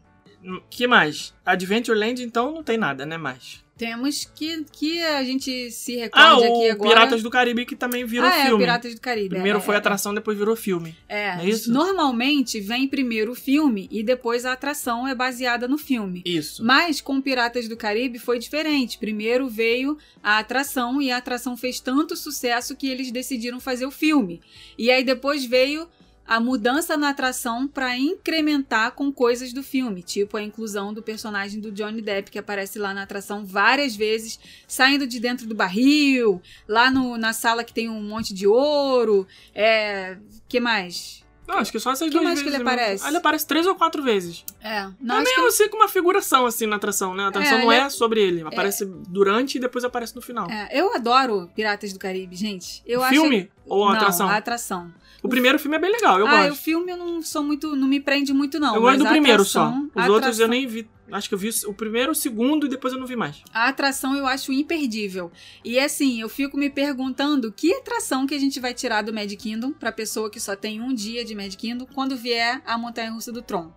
que mais? Adventureland, então, não tem nada, né, mais. Temos que, que a gente se recorde Ah, aqui o agora. Piratas do Caribe, que também virou ah, é, filme. Piratas do Caribe. Primeiro é, foi é, atração, depois virou filme. É, é isso? normalmente vem primeiro o filme e depois a atração é baseada no filme. Isso. Mas com Piratas do Caribe foi diferente. Primeiro veio a atração e a atração fez tanto sucesso que eles decidiram fazer o filme. E aí depois veio a mudança na atração para incrementar com coisas do filme, tipo a inclusão do personagem do Johnny Depp que aparece lá na atração várias vezes, saindo de dentro do barril, lá no- na sala que tem um monte de ouro, é, que mais? Não, acho que só essas Que duas mais que vezes. ele mesmo. aparece? Ah, Ele aparece três ou quatro vezes. É, não é acho que meio assim com uma figuração, assim, na atração, né? A atração É, não ele é sobre ele. Aparece durante e depois aparece no final. É, eu adoro Piratas do Caribe, gente. Eu acho filme ou a não, atração? a atração. O primeiro filme é bem legal, eu ah, o gosto. filme eu não sou muito, não me prende muito não. eu gosto do primeiro atração- só. Os outros eu nem vi. Acho que eu vi o primeiro, o segundo e depois eu não vi mais. A atração eu acho imperdível. E assim, eu fico me perguntando que atração que a gente vai tirar do Mad Kingdom pra pessoa que só tem um dia de Mad Kingdom quando vier a Montanha Russa do Tron.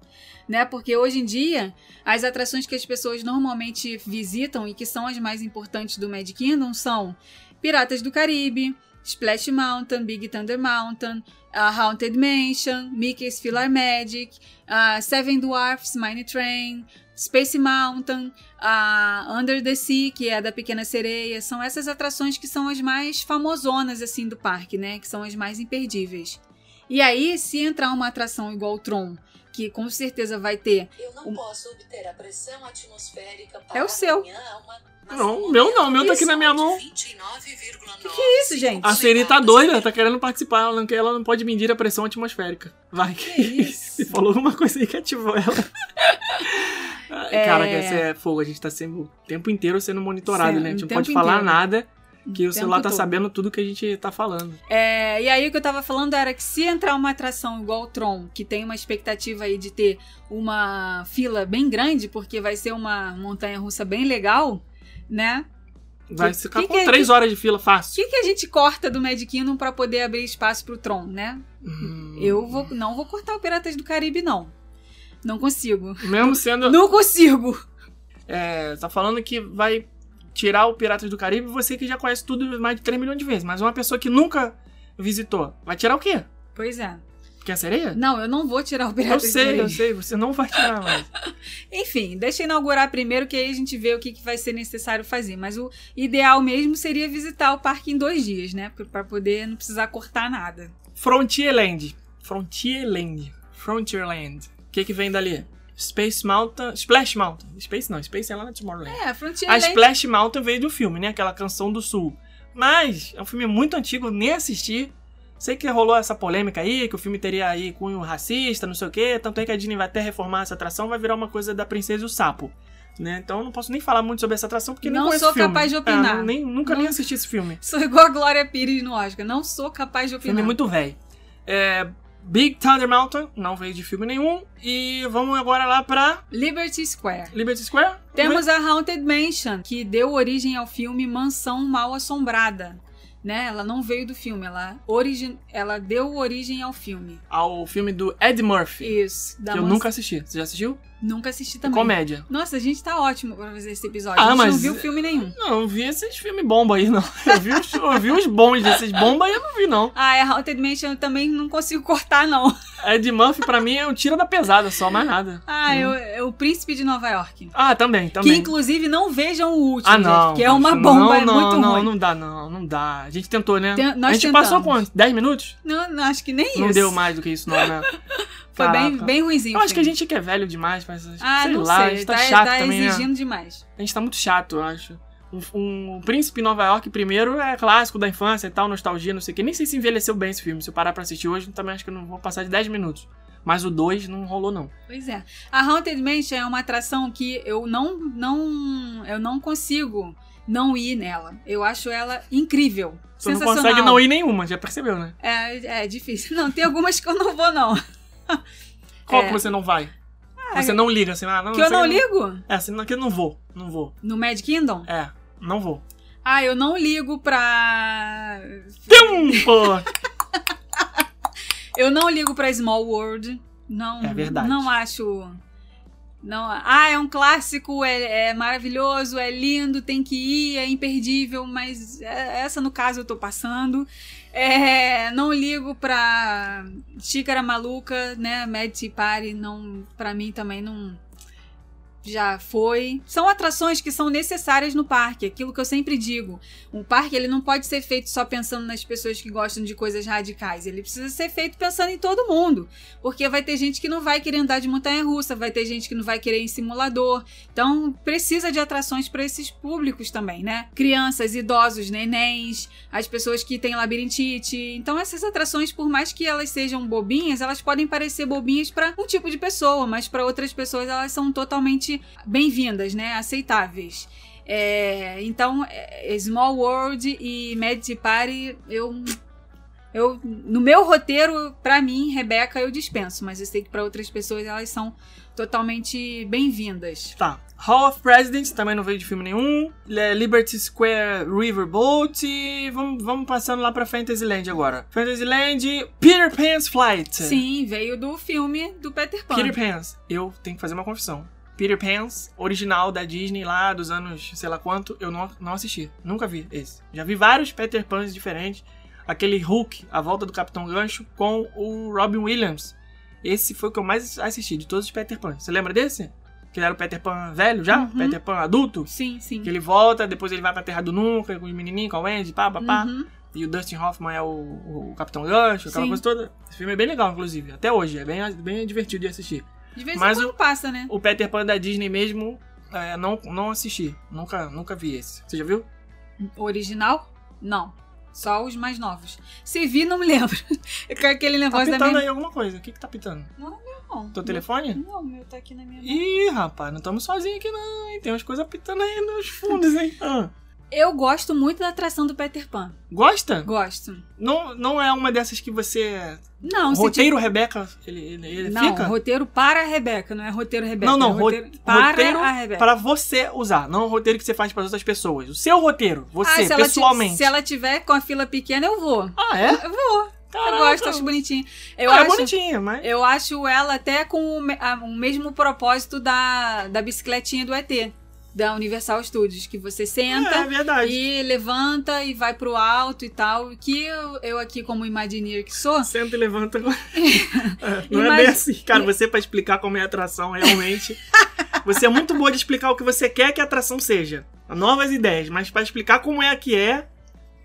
Né? Porque hoje em dia, as atrações que as pessoas normalmente visitam e que são as mais importantes do Mad Kingdom são Piratas do Caribe, Splash Mountain, Big Thunder Mountain, a Haunted Mansion, Mickey's Filler Magic, a Seven Dwarfs Mine Train, Space Mountain, a Under the Sea, que é a da Pequena Sereia. São essas atrações que são as mais famosonas assim do parque, né? Que são as mais imperdíveis. E aí, se entrar uma atração igual o Tron, que com certeza vai ter. Eu não Um- posso obter a pressão atmosférica para É o seu. Não, no o meu não, meu tá aqui na minha mão. de 29,9 Que que é isso, gente? A Siri tá doida, tá querendo participar. Ela não, quer- ela não pode medir a pressão atmosférica. Vai, que isso? Você falou alguma coisa aí que ativou ela. É. Cara, esse é fogo. A gente tá sendo o tempo inteiro sendo monitorado, Sim, né? A gente não pode falar inteiro. nada, que o O celular tá todo. sabendo tudo que a gente tá falando. É, e aí o que eu tava falando era que se entrar uma atração igual o Tron, que tem uma expectativa aí de ter uma fila bem grande, porque vai ser uma montanha russa bem legal, né? Vai Que- ficar que com que é- três horas de fila O fácil. que, que a gente corta do Mad Kingdom pra poder abrir espaço pro Tron, né? Hum. Eu vou, não vou cortar o Piratas do Caribe, não. Não consigo. Mesmo sendo. Não consigo. É, tá falando que vai tirar o Piratas do Caribe, você que já conhece tudo mais de 3 milhões de vezes. Mas uma pessoa que nunca visitou, vai tirar o quê? Pois é. É sereia? Não, eu não vou tirar o Eu Piratas do sei, eu sei, você não vai tirar mais. Enfim, deixa eu inaugurar primeiro, que aí a gente vê o que, que vai ser necessário fazer. Mas o ideal mesmo seria visitar o parque em dois dias, né? Pra- Pra poder não precisar cortar nada. Frontierland. Frontierland. Frontierland. O que que vem dali? Space Mountain. Splash Mountain. Space não, Space é lá na Tomorrowland. É, A Frontierland... Splash Mountain veio do filme, né? Aquela canção do sul. Mas é um filme muito antigo, eu nem assisti. Sei que rolou essa polêmica aí, que o filme teria aí cunho racista, não sei o quê. Tanto é que a Disney vai até reformar essa atração, vai virar uma coisa da Princesa e o Sapo. Né? Então eu não posso nem falar muito sobre essa atração, porque nem Não conheço sou capaz de É, opinar. não- nem, nunca nem Não- assisti esse filme. Sou igual a Glória Pires no Oscar. Não sou capaz de opinar. Filme muito velho. É, Big Thunder Mountain, não veio de filme nenhum. E vamos agora lá pra Liberty Square. Liberty Square. Temos a Haunted Mansion, que deu origem ao filme Mansão Mal Assombrada. Né? Ela não veio do filme, ela, origi... ela deu origem ao filme. ao filme do Ed Murphy. Isso. Da que eu nunca assisti. Você já assistiu? Nunca assisti É também. comédia. Nossa, a gente tá ótimo pra fazer esse episódio. Ah, a gente não mas- viu filme nenhum. Não, não vi esses filmes bomba aí, não. Eu vi os, eu vi os bons desses bomba aí, eu não vi, não. Ah, é Haunted Mansion eu também não consigo cortar, não. Ed Murphy, pra mim, é um tiro da pesada, só mais nada. Ah, eu, é o Príncipe de Nova York. Ah, também, Que também. inclusive não vejam o último, Ah, não. gente, que é uma bomba, não, é não, muito não, ruim. Não dá, não, não dá. A gente tentou, né? Tem- a gente tentamos. passou quanto? 10 minutos? Não, não, acho que nem Não isso. deu mais do que isso, não, né? Foi bem, Caraca. bem ruimzinho. Eu acho que a gente que é velho demais, mas Ah, sei não lá, sei. a gente tá, tá chato tá também, né? exigindo demais. A gente tá muito chato, eu acho. Um, um Príncipe em Nova York, primeiro, é clássico da infância e tal, nostalgia, não sei o que. Nem sei se envelheceu bem esse filme. Se eu parar pra assistir hoje, também acho que eu não vou passar de 10 minutos. Mas o 2 não rolou, não. Pois é. A Haunted Mansion é uma atração que eu não, não, eu não consigo não ir nela. Eu acho ela incrível. Você não consegue não ir nenhuma, já percebeu, né? É, é difícil. Não, tem algumas que eu não vou, não. Qual É. que você não vai? você não liga, assim, ah, não, que eu não ligo? É, assim, não, que eu não vou, não vou. No Mad Kingdom? É, Não vou. Ah, eu não ligo pra. Tempo! Eu não ligo pra Small World. Não, É verdade. Não acho. Não, ah, é um clássico, é, é maravilhoso, é lindo, tem que ir, é imperdível, mas é- essa no caso eu tô passando. É, não ligo pra Xícara Maluca, né? Mad Tea não, pra mim também não. Já foi. São atrações que são necessárias no parque, aquilo que eu sempre digo. Um parque ele não pode ser feito só pensando nas pessoas que gostam de coisas radicais. Ele precisa ser feito pensando em todo mundo. Porque vai ter gente que não vai querer andar de montanha-russa, vai ter gente que não vai querer em simulador. Então precisa de atrações para esses públicos também, né? Crianças, idosos, nenéns, as pessoas que têm labirintite. Então essas atrações, por mais que elas sejam bobinhas, elas podem parecer bobinhas para um tipo de pessoa, mas para outras pessoas elas são totalmente bem-vindas, né? Aceitáveis. É, então, é, Small World e Tea Party, eu, eu no meu roteiro, pra mim, Rebeca, eu dispenso, mas eu sei que pra outras pessoas elas são totalmente bem-vindas. Tá. Hall of Presidents, também não veio de filme nenhum. É, Liberty Square Riverboat. E vamos, vamos passando lá pra Fantasyland agora. Fantasyland, Peter Pan's Flight. Sim, veio do filme do Peter Pan. Peter Pan's. Eu tenho que fazer uma confissão. Peter Pan's, original da Disney lá dos anos sei lá quanto, eu não, não assisti. Nunca vi esse. Já vi vários Peter Pans diferentes. Aquele Hulk, A Volta do Capitão Gancho, com o Robin Williams. Esse foi o que eu mais assisti de todos os Peter Pan. Você lembra desse? Que ele era o Peter Pan velho já? Uhum. Peter Pan adulto? Sim, sim. Que ele volta, depois ele vai pra Terra do Nunca, com os menininhos, com a Wendy, pá, pá, pá. Uhum. E o Dustin Hoffman é o, o Capitão Gancho, aquela Sim. coisa toda. Esse filme é bem legal, inclusive. Até hoje, é bem, bem divertido de assistir. De vez em Mas quando o- passa, né? O Peter Pan da Disney mesmo, é, não, não assisti. Nunca, nunca vi esse. Você já viu? O original? Não. Só os mais novos. Se vi, não me lembro. É com aquele Tá negócio da pitando minha... aí alguma coisa. O que que tá pitando? Não, Teu telefone? Não, o meu tá aqui na minha mão. Ih, rapaz, não estamos sozinhos aqui não, hein? Tem umas coisas pitando aí nos fundos, hein? Ah, Eu gosto muito da atração do Peter Pan. gosta? Gosto. Não, não é uma dessas que você... Não, se roteiro Rebeca, ele, ele, ele Não, fica? roteiro para a Rebeca, não é roteiro Rebeca. Não, não, é ro- roteiro para roteiro a Rebeca. para você usar, não o roteiro que você faz para outras pessoas. O seu roteiro, Ah, você, se ela ti- pessoalmente. se ela tiver com a fila pequena, eu vou. Ah, é? Eu vou. Caraca. Eu gosto, acho bonitinho. Eu ah, é acho, bonitinha, mas... eu acho ela até com o, a- o mesmo propósito da, da bicicletinha do ET, da Universal Studios, que você senta É, é e levanta e vai pro alto e tal. Que eu, eu aqui, como Imagineer que sou, Senta e levanta. É, não é Imagi- bem assim. Cara, você pra explicar como é a atração, realmente. você é muito boa de explicar o que você quer que a atração seja. Novas ideias, mas pra explicar como é que é.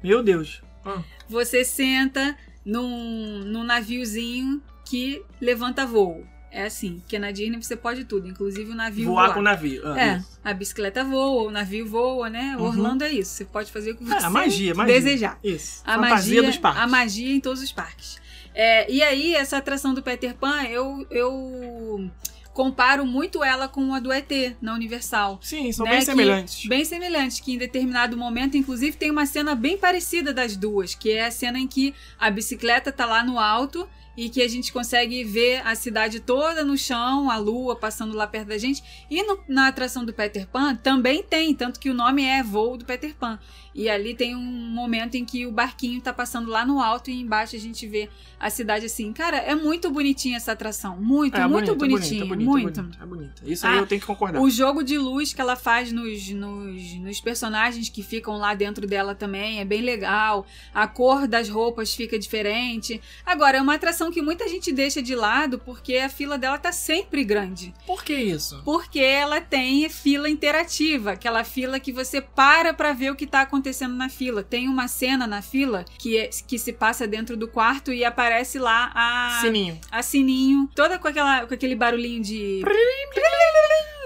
Meu Deus. Ah, você senta num, num naviozinho que levanta voo. É assim, porque na Disney você pode tudo, inclusive o navio voar voar. com o navio. Ah, É, isso. a bicicleta voa, o navio voa, né? Uhum. Orlando é isso. Você pode fazer o que É, você a magia, magia. desejar. Isso. A Fantasia magia, dos parques. a magia em todos os parques. É, e aí, essa atração do Peter Pan, eu, eu comparo muito ela com a do ET, na Universal. Sim, são né, bem que- semelhantes. Bem semelhantes, que em determinado momento, inclusive, tem uma cena bem parecida das duas, que é a cena em que a bicicleta tá lá no alto e que a gente consegue ver a cidade toda no chão, a lua passando lá perto da gente. E no- na atração do Peter Pan também tem, tanto que o nome é Voo do Peter Pan. E ali tem um momento em que o barquinho tá passando lá no alto e embaixo a gente vê a cidade assim. Cara, é muito bonitinha essa atração. Muito, É, muito bonitinha. bonita, bonita, muito. bonita, É bonita. Isso aí Ah, eu tenho que concordar. O jogo de luz que ela faz nos, nos, nos personagens que ficam lá dentro dela também é bem legal. A cor das roupas fica diferente. Agora, é uma atração que muita gente deixa de lado porque a fila dela tá sempre grande. Por que isso? Porque ela tem fila interativa, aquela fila que você para pra ver o que tá acontecendo na fila. Tem uma cena na fila que, é- que se passa dentro do quarto e aparece lá a Sininho. a sininho, toda com, aquela, com aquele barulhinho de.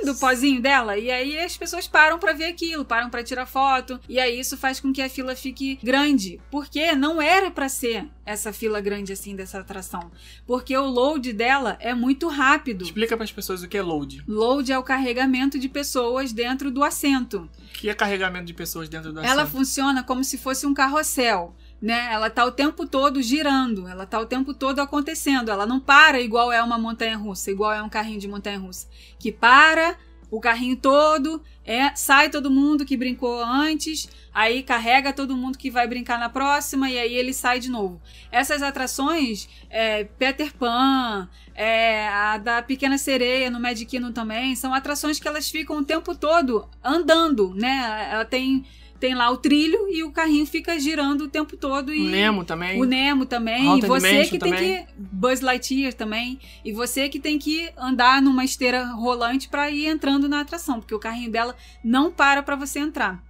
do pozinho dela. E aí as pessoas param pra ver aquilo, param pra tirar foto. E aí isso faz com que a fila fique grande. Porque não era pra ser essa fila grande assim dessa atração. Porque o load dela é muito rápido. Explica para as pessoas o que é load. Load é o carregamento de pessoas dentro do assento. O que é carregamento de pessoas dentro do Ela assento? Funciona como se fosse um carrossel. Né? Ela tá o tempo todo girando, ela tá o tempo todo acontecendo. Ela não para igual é uma montanha russa, igual é um carrinho de montanha russa, que para, o carrinho todo, é, sai todo mundo que brincou antes, aí carrega todo mundo que vai brincar na próxima e aí ele sai de novo. Essas atrações, é, Peter Pan, é, a da Pequena Sereia no Magic Kingdom também, são atrações que elas ficam o tempo todo andando, né? Ela tem tem lá o trilho e o carrinho fica girando o tempo todo e O Nemo também. o Nemo também, Haunted e você que tem também. que. Buzz Lightyear também. E você que tem que andar numa esteira rolante pra ir entrando na atração, porque o carrinho dela não para pra você entrar.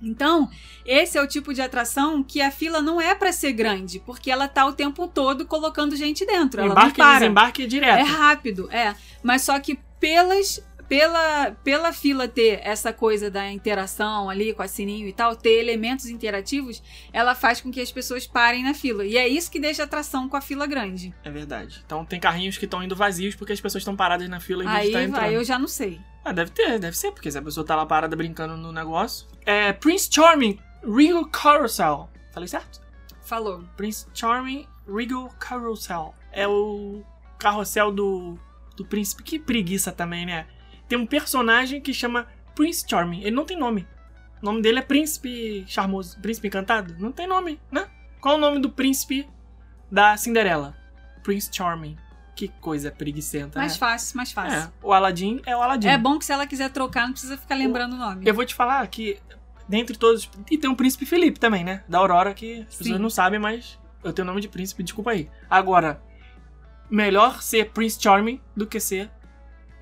Então, esse é o tipo de atração que a fila não é pra ser grande, porque ela tá o tempo todo colocando gente dentro. Ela Embarque não e para. desembarque É direto. rápido, é. Mas só que pelas. Pela, pela fila ter essa coisa da interação ali com a sininho e tal, ter elementos interativos, ela faz com que as pessoas parem na fila. E é isso que deixa atração com a fila grande. É verdade. Então tem carrinhos que estão indo vazios porque as pessoas estão paradas na fila e a gente Aí, tá entrando. aí eu já não sei. Ah, deve ter, deve ser, porque se a pessoa tá lá parada brincando no negócio. É Prince Charming Regal Carousel. Falei certo? Falou. Prince Charming Regal Carousel. É o carrossel do, do príncipe. Que preguiça também, né? Tem um personagem que chama Prince Charming. Ele não tem nome. O nome dele é Príncipe Charmoso. Príncipe Encantado? Não tem nome, né? Qual o nome do príncipe da Cinderela? Prince Charming. Que coisa preguiçenta, Mais né? fácil, mais fácil. É, o Aladdin é o Aladdin. É. bom que se ela quiser trocar, não precisa ficar lembrando o nome. Eu vou te falar que, dentre todos. E tem um príncipe Felipe também, né? Da Aurora, que as Sim. pessoas não sabem, mas eu tenho o nome de príncipe, desculpa aí. Agora, melhor ser Prince Charming do que ser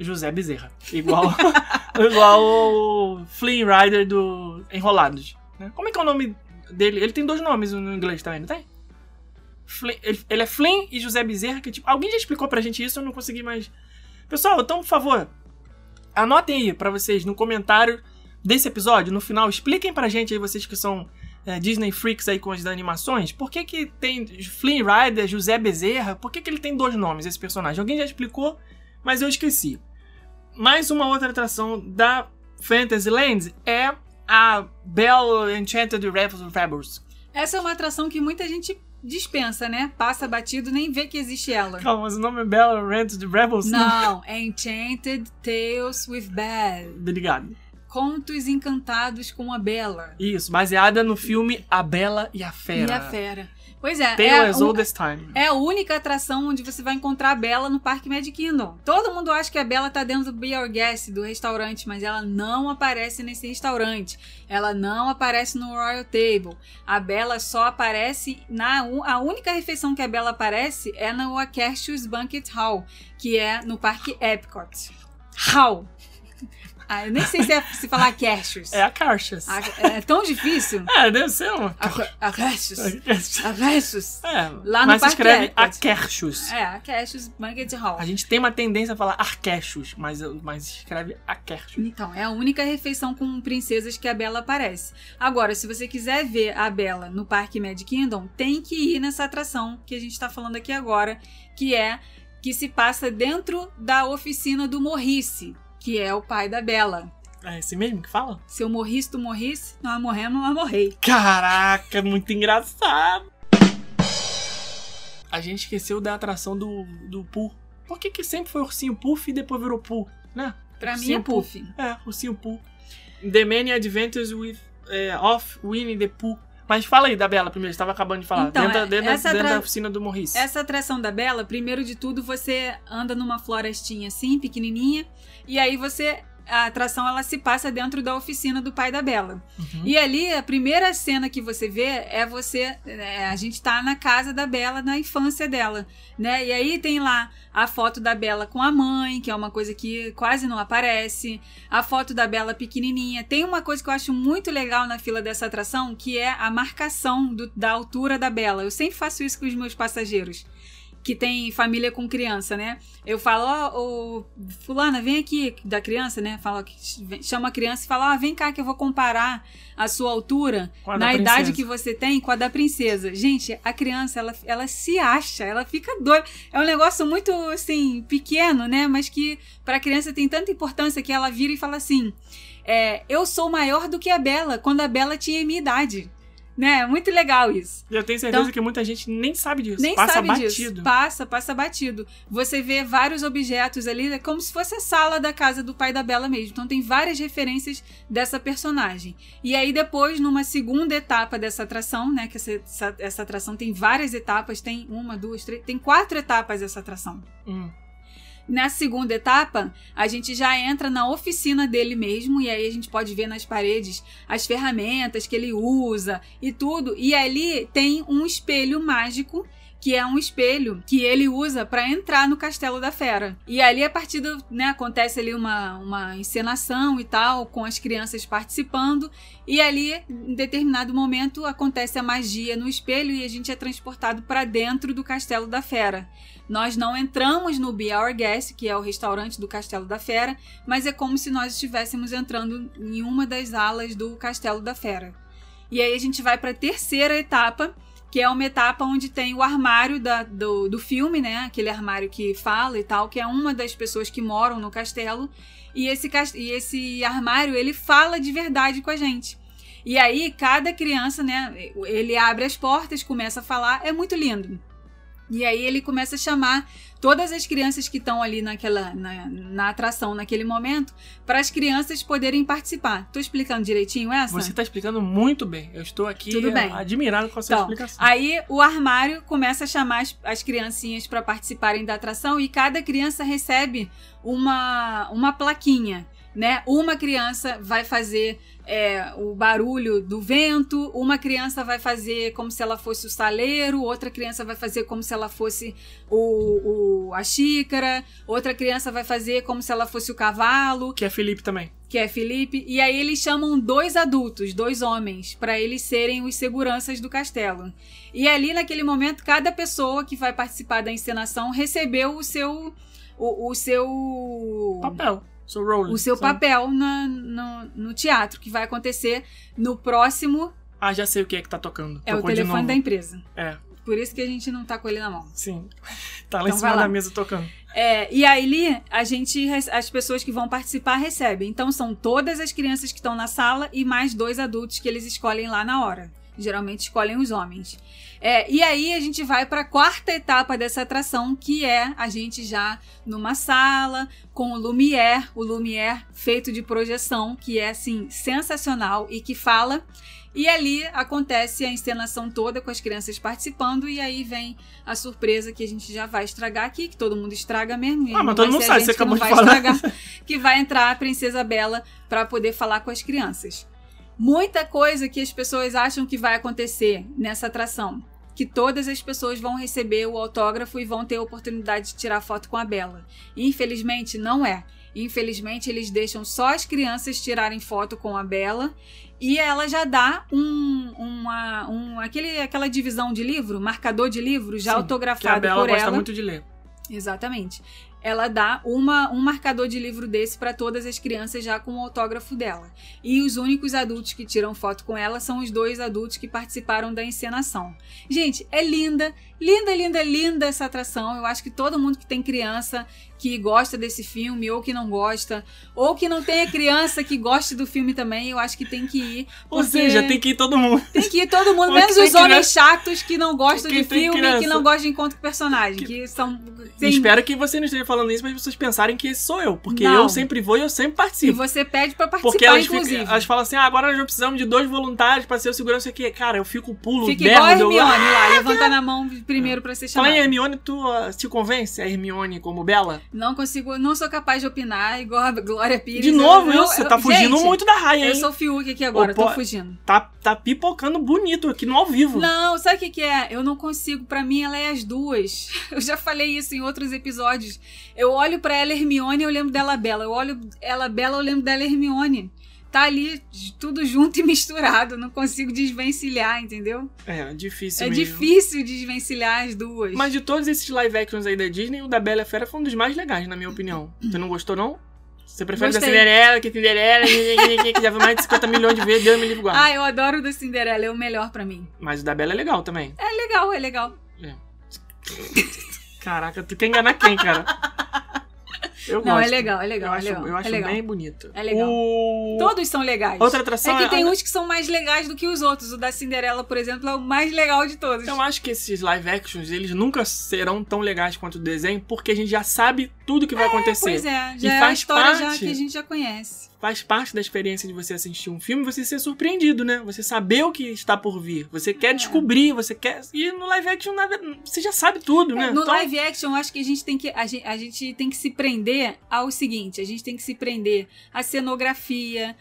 José Bezerra. Igual, igual o Flynn Rider do Enrolados. né? Como é que é o nome dele? Ele tem dois nomes no inglês também, não tem? Flynn- ele, ele é Flynn e José Bezerra, que tipo. Alguém já explicou pra gente isso, eu não consegui mais. Pessoal, então, por favor, anotem aí pra vocês no comentário desse episódio, no final, expliquem pra gente aí, vocês que são é, Disney Freaks aí com as animações, por que que tem Flynn Rider, José Bezerra, por que que ele tem dois nomes, esse personagem? Alguém já explicou, mas eu esqueci. Mais uma outra atração da Fantasyland é a Belle Enchanted Rebels. Essa é uma atração que muita gente dispensa, né? Passa batido, nem vê que existe ela. Calma, mas o nome é Belle Enchanted Rebels? Não, é Enchanted Tales with Belle. Obrigado. Contos encantados com a Bela. Isso, baseada no filme A Bela e a Fera. E a Fera. Pois é, Tale é, as old as time. é a única atração onde você vai encontrar a Bela no Parque Magic Kingdom. Todo mundo acha que a Bela tá dentro do Be Our Guest, do restaurante, mas ela não aparece nesse restaurante. Ela não aparece no Royal Table. A Bela só aparece na a única refeição que a Bela aparece é no Akershus Banquet Hall, que é no Parque Epcot. Hall. Ah, eu nem sei se é se falar Akershus. É a. A- É tão difícil. É, deve ser uma. Akershus. É, Akershus. lá no mas escreve Epcot. Akershus. É, Akershus Banquet Hall. A gente tem uma tendência a falar Arquechus, mas, mas escreve Akershus. Então, é a única refeição com princesas que a Bela aparece. Agora, se você quiser ver a Bela no Parque Magic Kingdom, tem que ir nessa atração que a gente está falando aqui agora, que é que se passa dentro da oficina do Morrice, que é o pai da Bela. É esse mesmo que fala? Se eu morrisse, tu morrisse, nós morremos, nós morrei. Caraca, muito engraçado. A gente esqueceu da atração do, do Pooh. Por que, que sempre foi ursinho Puff e depois virou Pooh, né? Pra mim Ursinho é Puff. É, ursinho Pooh. The Many Adventures with, é, of Winnie the Pooh. Mas fala aí da Bela primeiro, estava acabando de falar. Então, dentro é- dentro, dentro da oficina do Morris. Essa atração da Bela, primeiro de tudo, você anda numa florestinha assim, pequenininha, e aí você a atração ela se passa dentro da oficina do pai da Bela. Uhum. E ali a primeira cena que você vê é você, é, a gente tá na casa da Bela na infância dela, né? E aí tem lá a foto da Bela com a mãe, que é uma coisa que quase não aparece, a foto da Bela pequenininha. Tem uma coisa que eu acho muito legal na fila dessa atração, que é a marcação do- da altura da Bela. Eu sempre faço isso com os meus passageiros que tem família com criança, né? Eu falo, ó, ô, fulana, vem aqui, da criança, né? Fala, chama a criança e fala, ó, vem cá que eu vou comparar a sua altura a na idade princesa. que você tem com a da princesa. Gente, a criança, ela, ela se acha, ela fica doida. É um negócio muito, assim, pequeno, né? Mas que pra criança tem tanta importância que ela vira e fala assim, é, eu sou maior do que a Bela, quando a Bela tinha a minha idade. Né? É muito legal isso. E eu tenho certeza Então- que muita gente nem sabe disso. Nem Passa sabe batido. disso. Passa, passa batido. Você vê vários objetos ali, é como se fosse a sala da casa do pai da Bela mesmo. Então tem várias referências dessa personagem. E aí depois, numa segunda etapa dessa atração, né? Que essa, essa, essa atração tem várias etapas, tem uma, duas, três, tem quatro etapas essa atração. Hum. Na segunda etapa, a gente já entra na oficina dele mesmo, e aí a gente pode ver nas paredes as ferramentas que ele usa e tudo. E ali tem um espelho mágico. Que é um espelho que ele usa para entrar no Castelo da Fera. E ali, a partir do. Né, acontece ali uma, uma encenação e tal, com as crianças participando. E ali, em determinado momento, acontece a magia no espelho e a gente é transportado para dentro do Castelo da Fera. Nós não entramos no Be Our Guest, que é o restaurante do Castelo da Fera, mas é como se nós estivéssemos entrando em uma das alas do Castelo da Fera. E aí a gente vai para a terceira etapa, que é uma etapa onde tem o armário da- do, do filme, né? Aquele armário que fala e tal, que é uma das pessoas que moram no castelo. E esse, e esse armário, ele fala de verdade com a gente. E aí, cada criança, né? Ele abre as portas, começa a falar, é muito lindo. E aí ele começa a chamar todas as crianças que estão ali naquela na, na atração naquele momento para as crianças poderem participar. Tô explicando direitinho essa? Você tá explicando muito bem. Eu estou aqui Tudo bem. admirado com a sua Então, explicação. Aí o armário começa a chamar as, as criancinhas para participarem da atração e cada criança recebe uma, uma plaquinha. Né? Uma criança vai fazer é, o barulho do vento, uma criança vai fazer como se ela fosse o saleiro, outra criança vai fazer como se ela fosse o, o- a xícara, outra criança vai fazer como se ela fosse o cavalo Que é Felipe também. que é Felipe, e aí eles chamam dois adultos, dois homens, para eles serem os seguranças do castelo. E ali naquele momento, cada pessoa que vai participar da encenação recebeu o seu o, o seu Papel. Seu role. o seu São- papel na- no, no teatro que vai acontecer no próximo Ah, já sei o que é que tá tocando. é o Tocou de telefone da empresa. É, Por isso que a gente não tá com ele na mão. sim. Tá lá Então em cima lá. da mesa tocando. É, e aí a gente, as pessoas que vão participar recebem. Então são todas as crianças que estão na sala e mais dois adultos que eles escolhem lá na hora. Geralmente escolhem os homens. É, e aí a gente vai para a quarta etapa dessa atração, que é a gente já numa sala com o Lumière, o Lumière feito de projeção, que é assim sensacional e que fala. E ali acontece a encenação toda com as crianças participando e aí vem a surpresa que a gente já vai estragar aqui, que todo mundo estraga mesmo. Ah, mas todo mundo sabe, você acabou de vai falar. estragar, que vai entrar a Princesa Bela para poder falar com as crianças. Muita coisa que as pessoas acham que vai acontecer nessa atração. Que todas as pessoas vão receber o autógrafo e vão ter a oportunidade de tirar foto com a Bela. Infelizmente, não é. Infelizmente, eles deixam só as crianças tirarem foto com a Bela e ela já dá um, uma, um aquele, aquela divisão de livro, marcador de livro, já Sim, Que a autografado Bela por gosta ela. muito de ler. Exatamente. Ela dá uma, um marcador de livro desse para todas as crianças já com o autógrafo dela. E os únicos adultos que tiram foto com ela são os dois adultos que participaram da encenação. Gente, é linda, linda, linda, linda essa atração. Eu acho que todo mundo que tem criança que gosta desse filme ou que não gosta, ou que não tenha criança que goste do filme também, eu acho que tem que ir. Ou seja, tem que ir todo mundo. tem que ir todo mundo, que menos os homens criança- chatos que não gostam Quem de filme e que criança. não gostam de encontro com personagem, que, são tem- Espero que você não esteja falando isso, mas as pessoas pensarem que sou eu. Porque Não. eu sempre vou e eu sempre E participo. você pede pra participar, Porque elas, inclusive. ficam, elas falam assim: ah, agora nós já precisamos de dois voluntários pra ser o segurança aqui. Cara, eu fico pulo, Fica igual a berro. Hermione eu- lá, levantando a mão primeiro pra ser Fala em chamada. Hermione, tu ah, te convence a Hermione como Bela? Não consigo, não sou capaz de opinar igual a Glória Pires. De novo, eu, isso, você tá fugindo gente, muito da raia, Eu hein? sou Fiuk aqui agora, pô, tô fugindo. Tá, tá pipocando bonito aqui no ao vivo. Não, sabe o que, que é? Eu não consigo. Pra mim, ela é as duas. Eu já falei isso em outros episódios. Eu olho pra ela Hermione eu lembro dela Bela. Eu olho ela Bela eu lembro dela Hermione. Tá ali tudo junto e misturado. Não consigo desvencilhar, entendeu? É, difícil É mesmo. difícil desvencilhar as duas. Mas de todos esses live actions aí da Disney, o da Bela e a Fera foi um dos mais legais, na minha opinião. Você não gostou, não? Você prefere Gostei. da Cinderela, que Cinderela, que já viu mais de 50 milhões de vezes, Deus me livre guarda. Ah, eu adoro o da Cinderela, é o melhor pra mim. Mas o da Bela é legal também. É legal, é legal. Caraca, tu quer enganar quem, cara? Eu Não, gosto. é legal, é Eu legal, é acho, legal. eu acho é legal. bem bonito. É legal. O... Todos são legais. Outra atração é que tem é- uns que são mais legais do que os outros. O da Cinderela, por exemplo, é o mais legal de todos. Eu acho que esses live actions, eles nunca serão tão legais quanto o desenho, porque a gente já sabe tudo que vai acontecer. Pois é, E já é a faz história já parte- que a gente já conhece. Faz parte da experiência de você assistir um filme você ser surpreendido, né? Você saber o que está por vir. Você quer É. descobrir, você quer. E no live action, você já sabe tudo, né? É, No Então, live action, eu acho que a gente tem que a gente, a gente tem que se prender ao seguinte: a gente tem que se prender à cenografia,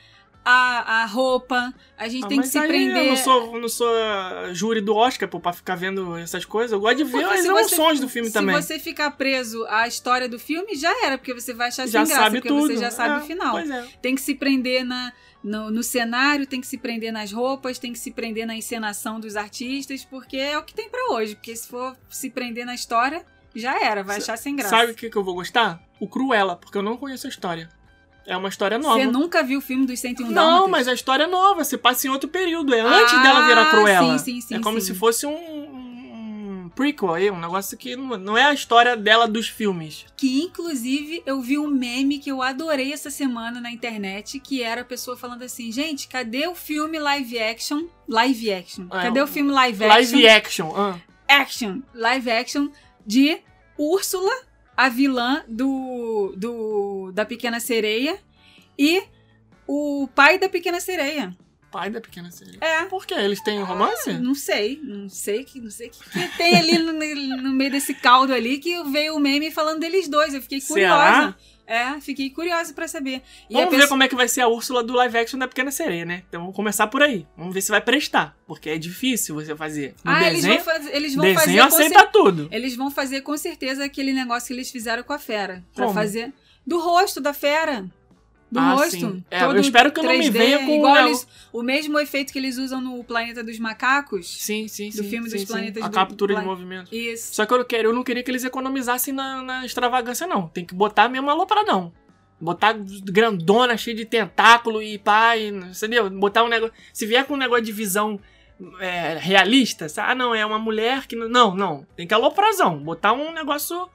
à, à roupa, a gente ah, tem que se prender. Eu não sou, não sou uh, júri do Oscar, pô, pra ficar vendo essas coisas. Eu gosto de ver as se emoções do filme se também. você ficar preso à história do filme, já era, porque você vai achar já sem graça, sabe porque tudo. você já sabe É, o final. É. Tem que se prender na, no, no cenário, tem que se prender nas roupas, tem que se prender na encenação dos artistas, porque é o que tem pra hoje. Porque se for se prender na história, já era, vai achar sem graça. Sabe o que, que eu vou gostar? O Cruella, porque eu não conheço a história. É uma história nova. Você nunca viu o filme dos 101 Não, Dálmatas? mas a história é nova, se passa em outro período, é antes Ah, dela virar Cruella. sim, sim, sim, é como sim. se fosse um, prequel aí, um negócio que não, é a história dela dos filmes. Que inclusive eu vi um meme que eu adorei essa semana na internet, que era a pessoa falando assim, gente, cadê o filme live action? Live action. É, cadê o filme live action? Live action. ah. action, live action de Úrsula, a vilã do, do da Pequena Sereia e o pai da Pequena Sereia. Pai da pequena sereia. É. Por quê? Eles têm romance? Não sei, não sei que não sei que, que tem ali no, no meio desse caldo ali que veio o meme falando deles dois. Eu fiquei curiosa. É, fiquei curiosa pra saber. E Vamos ver pessoa- como é que vai ser a Úrsula do live action da Pequena Sereia, né? Então vamos começar por aí. Vamos ver se vai prestar. Porque é difícil você fazer. No ah, eles desenho, vão, faz, eles vão desenho fazer com aceita cer- tudo. Eles vão fazer com certeza aquele negócio que eles fizeram com a fera. Pra Como? fazer. Do rosto da fera. Do Ah, rosto. sim. É, eu espero que eu não me 3D, venha com igual o- eles, o mesmo efeito que eles usam no Planeta dos Macacos. Sim, sim, sim. Do filme sim, dos sim. planetas A do- captura de plan- movimento. Isso. Só que eu não, quero, eu não queria que eles economizassem na, na extravagância, não. Tem que botar mesmo alopradão. Botar grandona, cheia de tentáculo e pá, e, entendeu? Botar um negócio. Se vier com um negócio de visão é, realista, sabe? ah, não, é uma mulher que. não- Não, não. Tem que aloprazão. Botar um negócio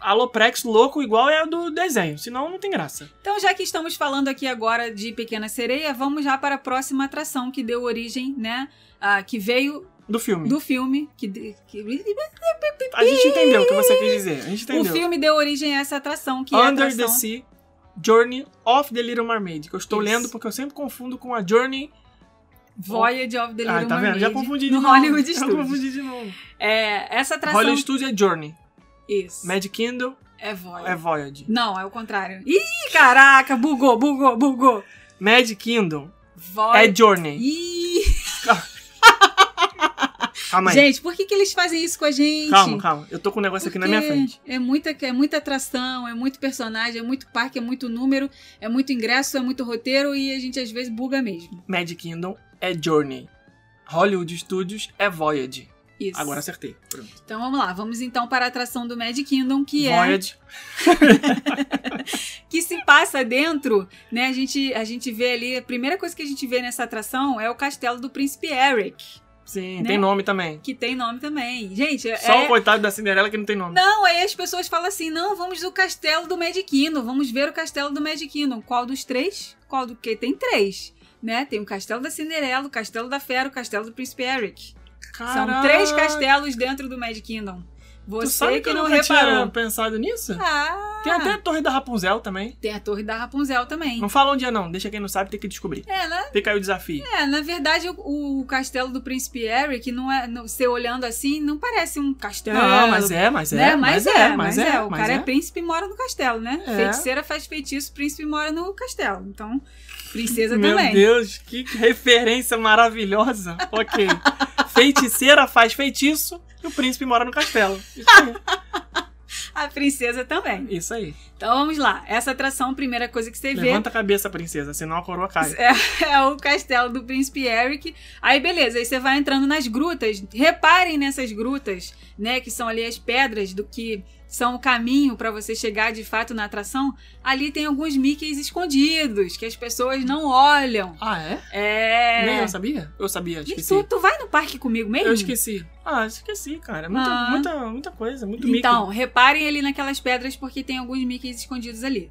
aloprex louco igual é a do desenho. Senão não tem graça. Então, já que estamos falando aqui agora de Pequena Sereia, vamos já para a próxima atração que deu origem, né? ah, que veio Do filme. do filme. Que, que- A gente entendeu o que você quis dizer. A gente o entendeu. filme deu origem a essa atração, que é Under atração... the Sea Journey of the Little Mermaid. Que eu estou Isso. lendo porque eu sempre confundo com a Journey. Voyage of the Little Ah, tá vendo? Mermaid. Já confundi de no novo. Hollywood Já Studios. confundi de novo. É, essa atração... Hollywood Studios é Journey. Isso. Magic Kingdom É Voyage. é. Não, é o contrário. Ih, caraca, bugou, bugou, bugou. Magic Kingdom é Journey. Ih, Calma aí. gente, por que, que eles fazem isso com a gente? Calma, calma. Eu tô com um negócio aqui na minha Porque frente. É muita, é muita atração, é muito personagem, é muito parque, é muito número, é muito ingresso, é muito roteiro e a gente às vezes buga mesmo. Magic Kingdom é Journey. Hollywood Studios é Voyage. Isso. Agora acertei. Pronto. Então vamos lá, vamos então para a atração do Magic Kingdom, que é Voyage. que se passa dentro, né? A gente, a gente vê ali, a primeira coisa que a gente vê nessa atração é o castelo do príncipe Eric, Sim, Né? tem nome também. que tem nome também. Gente, é, Só o coitado da Cinderela que não tem nome. Não, aí as pessoas falam assim: não, vamos do castelo do Magic Kingdom, vamos ver o castelo do Magic Kingdom. Qual dos três? Qual do que? Tem três. Né? Tem o castelo da Cinderela, o castelo da Fera, o castelo do Príncipe Eric. São Caraca. três castelos dentro do Magic Kingdom. Tu Você sabe que, eu não reparou. tinha pensado nisso? Ah, Tem até a Torre da Rapunzel também. tem a Torre da Rapunzel também. Não fala um dia não, deixa quem não sabe ter que descobrir. É, né? Fica aí o desafio. É, na verdade, o, o castelo do Príncipe Eric, não é, não, você olhando assim, não parece um castelo. Não, mas é, mas é. né? Mas, é, mas é. O mas cara é. é. príncipe e mora no castelo, né? É. Feiticeira faz feitiço, príncipe mora no castelo. Então, princesa Meu também. Deus, que referência maravilhosa. Ok. Feiticeira faz feitiço e o príncipe mora no castelo. Isso aí. A princesa também. Isso aí. Então vamos lá. Essa atração, primeira coisa que você vê Levanta a cabeça, princesa, senão a coroa cai. é, é o castelo do príncipe Eric. Aí beleza, aí você vai entrando nas grutas. Reparem nessas grutas, né? Que são ali as pedras do que são o caminho para você chegar de fato na atração, ali tem alguns Mickeys escondidos que as pessoas não olham. Ah, é? É. Nem eu sabia? Eu sabia, esqueci. tu, tu vai no parque comigo mesmo? Eu esqueci. Ah, esqueci, cara. Muita, Ah. muita, muita coisa, muito Então, reparem ali naquelas pedras porque tem alguns Mickeys escondidos ali.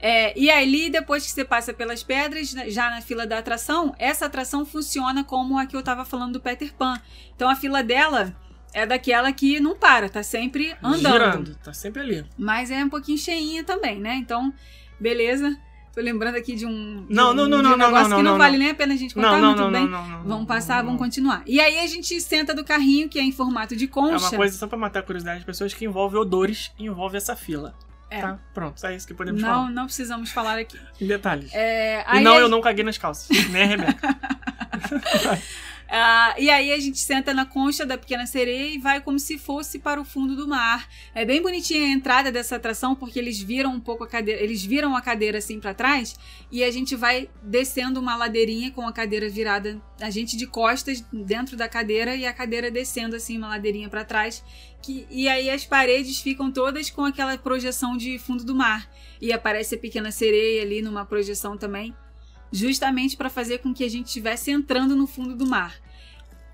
É, e ali, depois que você passa pelas pedras, né, já na fila da atração, essa atração funciona como a que eu tava falando do Peter Pan. Então a fila dela é daquela que não para, tá sempre andando. Girando, tá sempre ali. Mas é um pouquinho cheinha também, né? Então, beleza. Tô lembrando aqui de um, de Não, um- não, não, de um não, não, negócio não, que não, não, vale não. nem a pena a gente contar, Não, não, não, não, bem. não, não. Vamos não, passar, não, vamos não. continuar. E aí a gente senta do carrinho, que é em formato de É concha. uma coisa só pra matar a curiosidade das pessoas que envolve odores e envolve essa fila. É. Tá? Pronto, é isso que podemos Não, falar. não precisamos falar aqui. Em detalhes. É, e não, eu não caguei nas calças. Nem a Rebeca. Ah, e aí a gente senta na concha da pequena sereia e vai como se fosse para o fundo do mar. É bem bonitinha a entrada dessa atração porque eles viram um pouco a cadeira, eles viram a cadeira assim para trás e a gente vai descendo uma ladeirinha com a cadeira virada, a gente de costas dentro da cadeira e a cadeira descendo assim uma ladeirinha para trás. Que, e aí as paredes ficam todas com aquela projeção de fundo do mar e aparece a pequena sereia ali numa projeção também justamente para fazer com que a gente estivesse entrando no fundo do mar.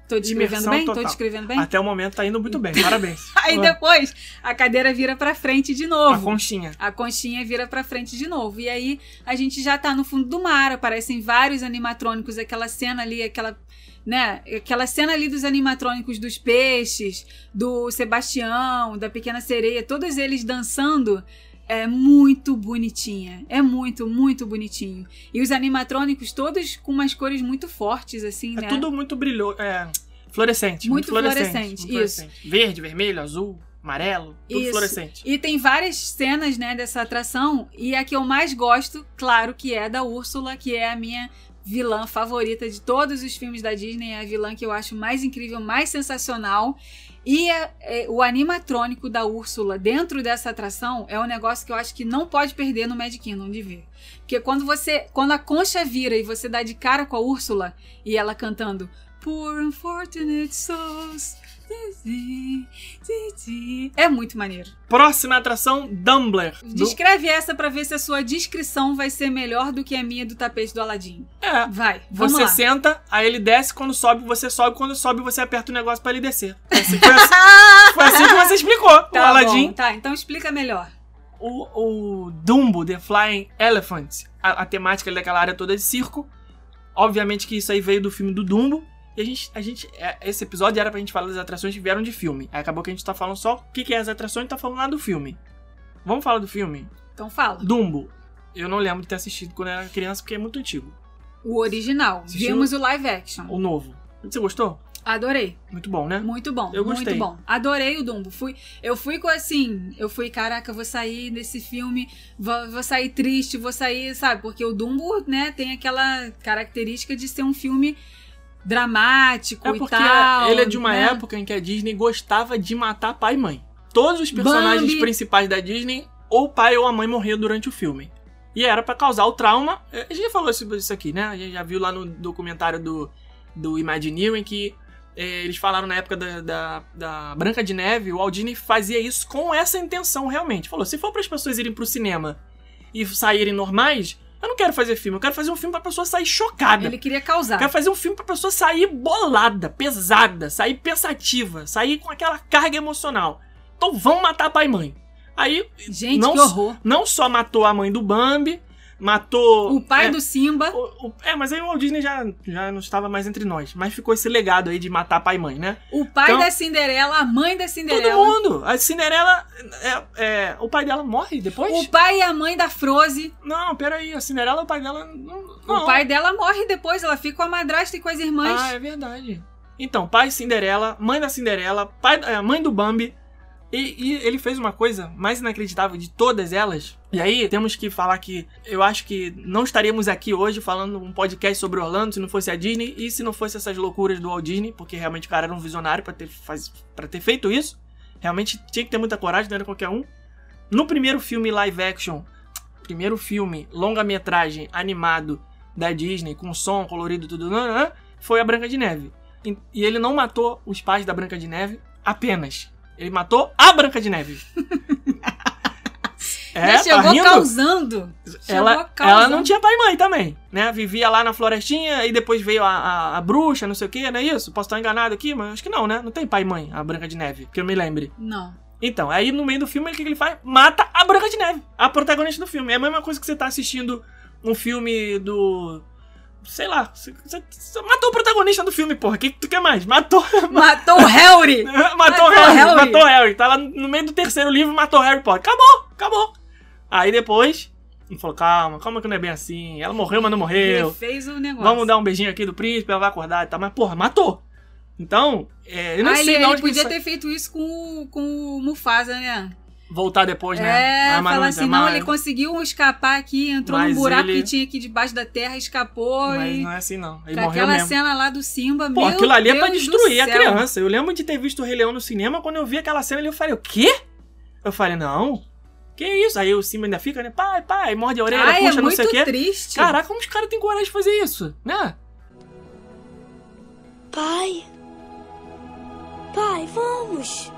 Tô descrevendo Imersão bem? Tô total. descrevendo bem? Até o momento tá indo muito bem. Parabéns. Aí depois a cadeira vira para frente de A novo. conchinha. A conchinha vira pra frente de novo. E aí a gente já tá no fundo do mar, aparecem vários animatrônicos, aquela cena ali, aquela, né, aquela cena ali dos animatrônicos dos peixes, do Sebastião, da pequena sereia, todos eles dançando. É muito bonitinha. É muito, muito bonitinho. E os animatrônicos todos com umas cores muito fortes, assim, É né? tudo muito brilhoso. É, fluorescente. Muito Muito, fluorescente, muito fluorescente. Verde, vermelho, azul, amarelo. Tudo Isso. fluorescente. E tem várias cenas, né, dessa atração. E a que eu mais gosto, claro, que é da Úrsula, que é a minha vilã favorita de todos os filmes da Disney. É a vilã que eu acho mais incrível, mais sensacional. E é- é, o animatrônico da Úrsula dentro dessa atração é um negócio que eu acho que não pode perder no Magic Kingdom de ver. Porque quando você. Quando a concha vira e você dá de cara com a Úrsula e ela cantando Poor Unfortunate Souls. É muito maneiro. Próxima atração, Dumbler. Do- Descreve essa pra ver se a sua descrição vai ser melhor do que a minha do tapete do Aladim. É. Vai, vamos Você lá. senta, aí ele desce, quando sobe, você sobe, quando sobe, você aperta o negócio pra ele descer. Foi assim, foi assim- foi assim que você explicou. o Tá Aladdin, bom, tá, então explica melhor. o, o Dumbo, The Flying Elephant, a, a temática daquela área toda de circo. Obviamente que isso aí veio do filme do Dumbo. E a gente, a gente, é, esse episódio era pra gente falar das atrações que vieram de filme. Aí acabou que a gente tá falando só o que, que é as atrações e tá falando lá do filme. Vamos falar do filme? Então fala. Dumbo. Eu não lembro de ter assistido quando eu era criança porque é muito antigo. O original. Assistiu? Vimos o live action. O novo. Você gostou? Adorei. Muito bom, né? Muito bom. Eu gostei. Muito bom. Adorei o Dumbo. Fui, eu fui com assim, eu fui, caraca, vou sair desse filme, vou, vou sair triste, vou sair, sabe? Porque o Dumbo, né, tem aquela característica de ser um filme dramático É e porque tal. ele é de uma né? época em que a Disney gostava de matar pai e mãe. Todos os personagens Bambi. principais da Disney, ou o pai ou a mãe morriam durante o filme. E era pra causar o trauma. A gente já falou sobre isso aqui, né? A gente já viu lá no documentário do, do Imagineering que eh, eles falaram na época da, da, da Branca de Neve, o Walt Disney fazia isso com essa intenção realmente. Falou: se for para as pessoas irem pro cinema e saírem normais, eu não quero fazer filme, eu quero fazer um filme pra pessoa sair chocada. Ele queria causar. Quero fazer um filme pra pessoa sair bolada, pesada, sair pensativa, sair com aquela carga emocional. Então vão matar pai e mãe. Aí, Gente, não, que horror. não só matou a mãe do Bambi, matou. O pai é, do Simba. o- o- é, mas aí o Walt Disney já, já não estava mais entre nós. Mas ficou esse legado aí de matar pai e mãe, né? O pai Então- da Cinderela, a mãe da Todo Cinderela. mundo! A Cinderela. É, é, o pai dela morre depois? O pai e a mãe da Froze. Não, peraí. A Cinderela, o pai dela. Não, não. O pai dela morre depois, ela fica com a madrasta e com as irmãs. Ah, é verdade. Então, pai Cinderela, mãe da Cinderela, pai, é, mãe do Bambi. E, e ele fez uma coisa mais inacreditável de todas elas. E aí, temos que falar que eu acho que não estaríamos aqui hoje falando um podcast sobre Orlando se não fosse a Disney e se não fosse essas loucuras do Walt Disney, porque realmente o cara era um visionário pra ter, faz, ter feito isso. Realmente tinha que ter muita coragem, não era qualquer um. No primeiro filme live action, primeiro filme longa-metragem animado da Disney, com som, colorido, tudo, foi a Branca de Neve. E ele não matou os pais da Branca de Neve apenas. Ele matou a Branca de Neve. Já tá chegou rindo? causando. Chegou ela, causando. ela não tinha pai e mãe também, né? Vivia lá na florestinha e depois veio a, a, a bruxa, não sei o que, não é isso? Posso estar enganado aqui, mas acho que não, né? Não tem pai e mãe, a Branca de Neve, que eu me lembre. Não. Então, aí no meio do filme, o que que ele faz? Mata a Branca de Neve, a protagonista do filme. É a mesma coisa que você tá assistindo um filme do. Sei lá, você, você- matou o protagonista do filme, porra. O que que tu quer mais? Matou. Matou o Harry! matou Matou o Harry, Harry. Matou o Harry. Tá lá no meio do terceiro livro, matou o Harry Potter. Acabou, acabou. Aí depois, ele falou: calma, calma que não é bem assim. Ela morreu, mas não morreu. Ele fez o negócio. Vamos dar um beijinho aqui do príncipe, ela vai acordar e tal. Mas, porra, matou. Então, é, eu não ah, sei ele, ele podia ter feito isso com, com o Mufasa, né? Voltar depois, né? É, Ah, não- assim, não, mas- ele conseguiu escapar aqui, entrou Mas num buraco ele- que tinha aqui debaixo da terra, escapou Mas e... não é assim, não. Ele morreu aquela mesmo. cena lá do Simba, Pô, meu aquilo ali é pra Deus destruir a criança. Eu lembro de ter visto o Rei Leão no cinema, quando eu vi aquela cena ali, eu falei, o quê? Eu falei, não. Que isso? Aí o Simba ainda fica, né? Pai, pai, morde a orelha, Ai, puxa, é não sei o muito quê. triste. Caraca, como os caras têm coragem de fazer isso, né? Pai. Pai, vamos.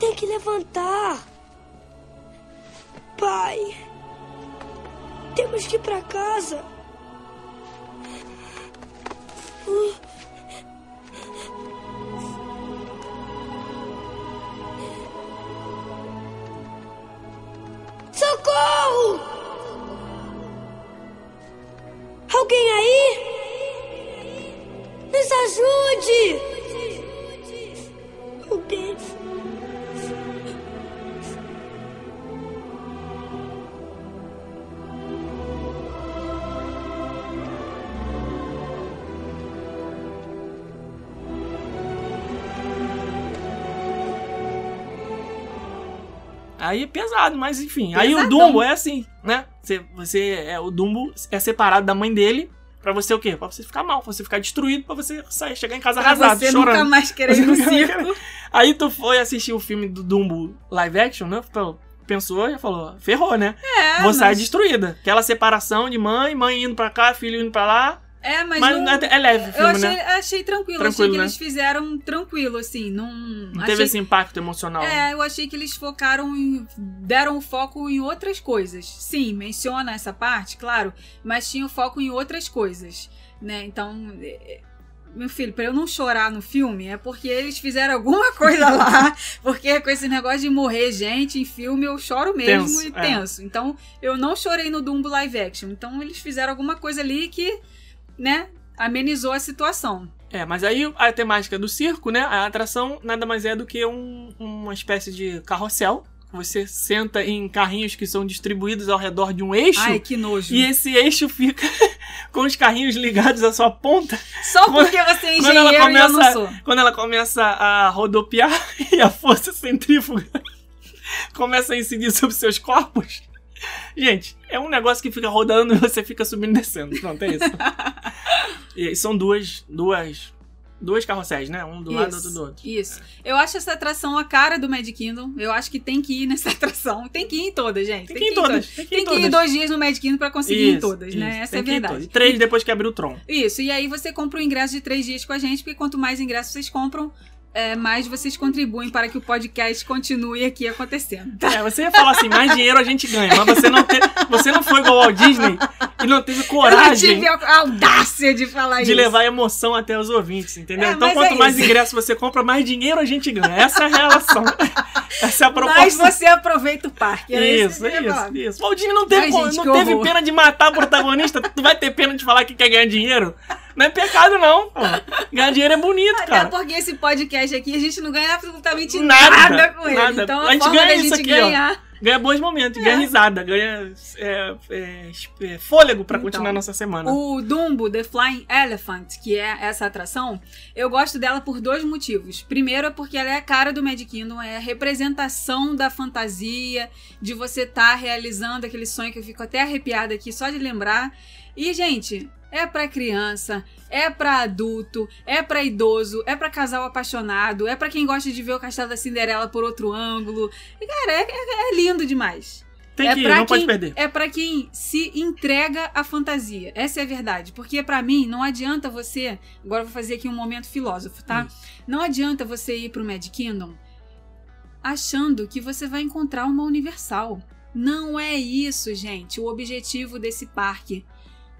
Tem que levantar. Pai. Temos que ir pra casa. Socorro! Alguém aí? Nos ajude! Aí é pesado, mas enfim. Aí o Pesadão. Dumbo é assim, né? Você, você é o Dumbo é separado da mãe dele pra você o quê? Pra você ficar mal, pra você ficar destruído, pra você sair, chegar em casa Pra arrasado, você chorando. nunca mais querer ir no circo. Aí tu foi assistir o filme do Dumbo live action, né? Pô, Pensou e falou, ferrou, né? É, Vou sair mas- destruída. Aquela separação de mãe, mãe indo pra cá, filho indo pra lá. É, mas, Mas, não... é, é leve o Eu filme, achei, né? achei tranquilo, achei Tranquilo, que né? eles fizeram tranquilo, assim, não... Não achei teve esse impacto emocional. É, eu achei que eles focaram em. deram o foco em outras coisas. Sim, menciona essa parte, claro, mas tinha o foco em outras coisas, né? Então. é, Meu filho, pra eu não chorar no filme é porque eles fizeram alguma coisa lá. Porque com esse negócio de morrer gente em filme eu choro mesmo Tenso, e é. tenso. Então eu não chorei no Dumbo live action. Então eles fizeram alguma coisa ali que, né, amenizou a situação. É, mas aí a temática do circo, né? A atração nada mais é do que um- uma espécie de carrossel. Você senta em carrinhos que são distribuídos ao redor de um eixo. Ai, que nojo. E esse eixo fica com os carrinhos ligados à sua ponta. Só porque você é Quando ela engenheiro e eu não começa, sou. quando ela começa a rodopiar e a força centrífuga começa a incidir sobre seus corpos. Gente, é um negócio que fica rodando e você fica subindo e descendo. Pronto, é isso. e são duas, duas, duas carrosséis, né? Um do lado, outro do outro. Isso. Eu acho essa atração a cara do Mad Kingdom. Eu acho que tem que ir nessa atração. Tem que ir em todas, gente. Tem que ir em todas. Tem que ir em todas. dois dias no Mad Kingdom pra conseguir ir em Isso, todas, né? isso, Essa tem é em verdade. três depois que abrir o Tron. Isso. E aí você compra o ingresso de três dias com a gente, porque quanto mais ingressos vocês compram, é, mais vocês contribuem para que o podcast continue aqui acontecendo. Tá? É, você ia falar assim, mais dinheiro a gente ganha, mas você não, te, você não foi igual ao Disney e não teve Eu coragem tive a audácia de falar de isso. levar emoção até os ouvintes, entendeu? É, então, mas quanto é mais isso. ingresso você compra, mais dinheiro a gente ganha. Essa é a relação. Essa é a Mas proposta. você aproveita o parque. era Isso, eu falar. isso, isso. O Waldini não teve, Ai, gente, não teve horror. pena de matar o protagonista. tu vai ter pena de falar que quer ganhar dinheiro? Não é pecado, não. Pô. Ganhar dinheiro é bonito, Até cara. porque esse podcast aqui a gente não ganha absolutamente Nada, nada, com ele. nada. Então a, A gente forma ganha da gente aqui, ó. ganhar. Ganha bons momentos, ganha risada, ganha é, é, é, fôlego pra Então, continuar nossa semana. O Dumbo, The Flying Elephant, que é essa atração, eu gosto dela por dois motivos. Primeiro é porque ela é a cara do Mad Kingdom, é a representação da fantasia, de você estar realizando aquele sonho que eu fico até arrepiada aqui só de lembrar. E, gente, é pra criança, é pra adulto, é pra idoso, é pra casal apaixonado, é pra quem gosta de ver o Castelo da Cinderela por outro ângulo. E, cara, é, é- é lindo demais. Tem é que ir, não pode quem, perder. É pra quem se entrega à fantasia. Essa é a verdade. Porque pra mim, não adianta você. Agora eu vou fazer aqui um momento filósofo, tá? Não adianta você ir pro Mad Kingdom achando que você vai encontrar uma universal. Não é isso, gente. O objetivo desse parque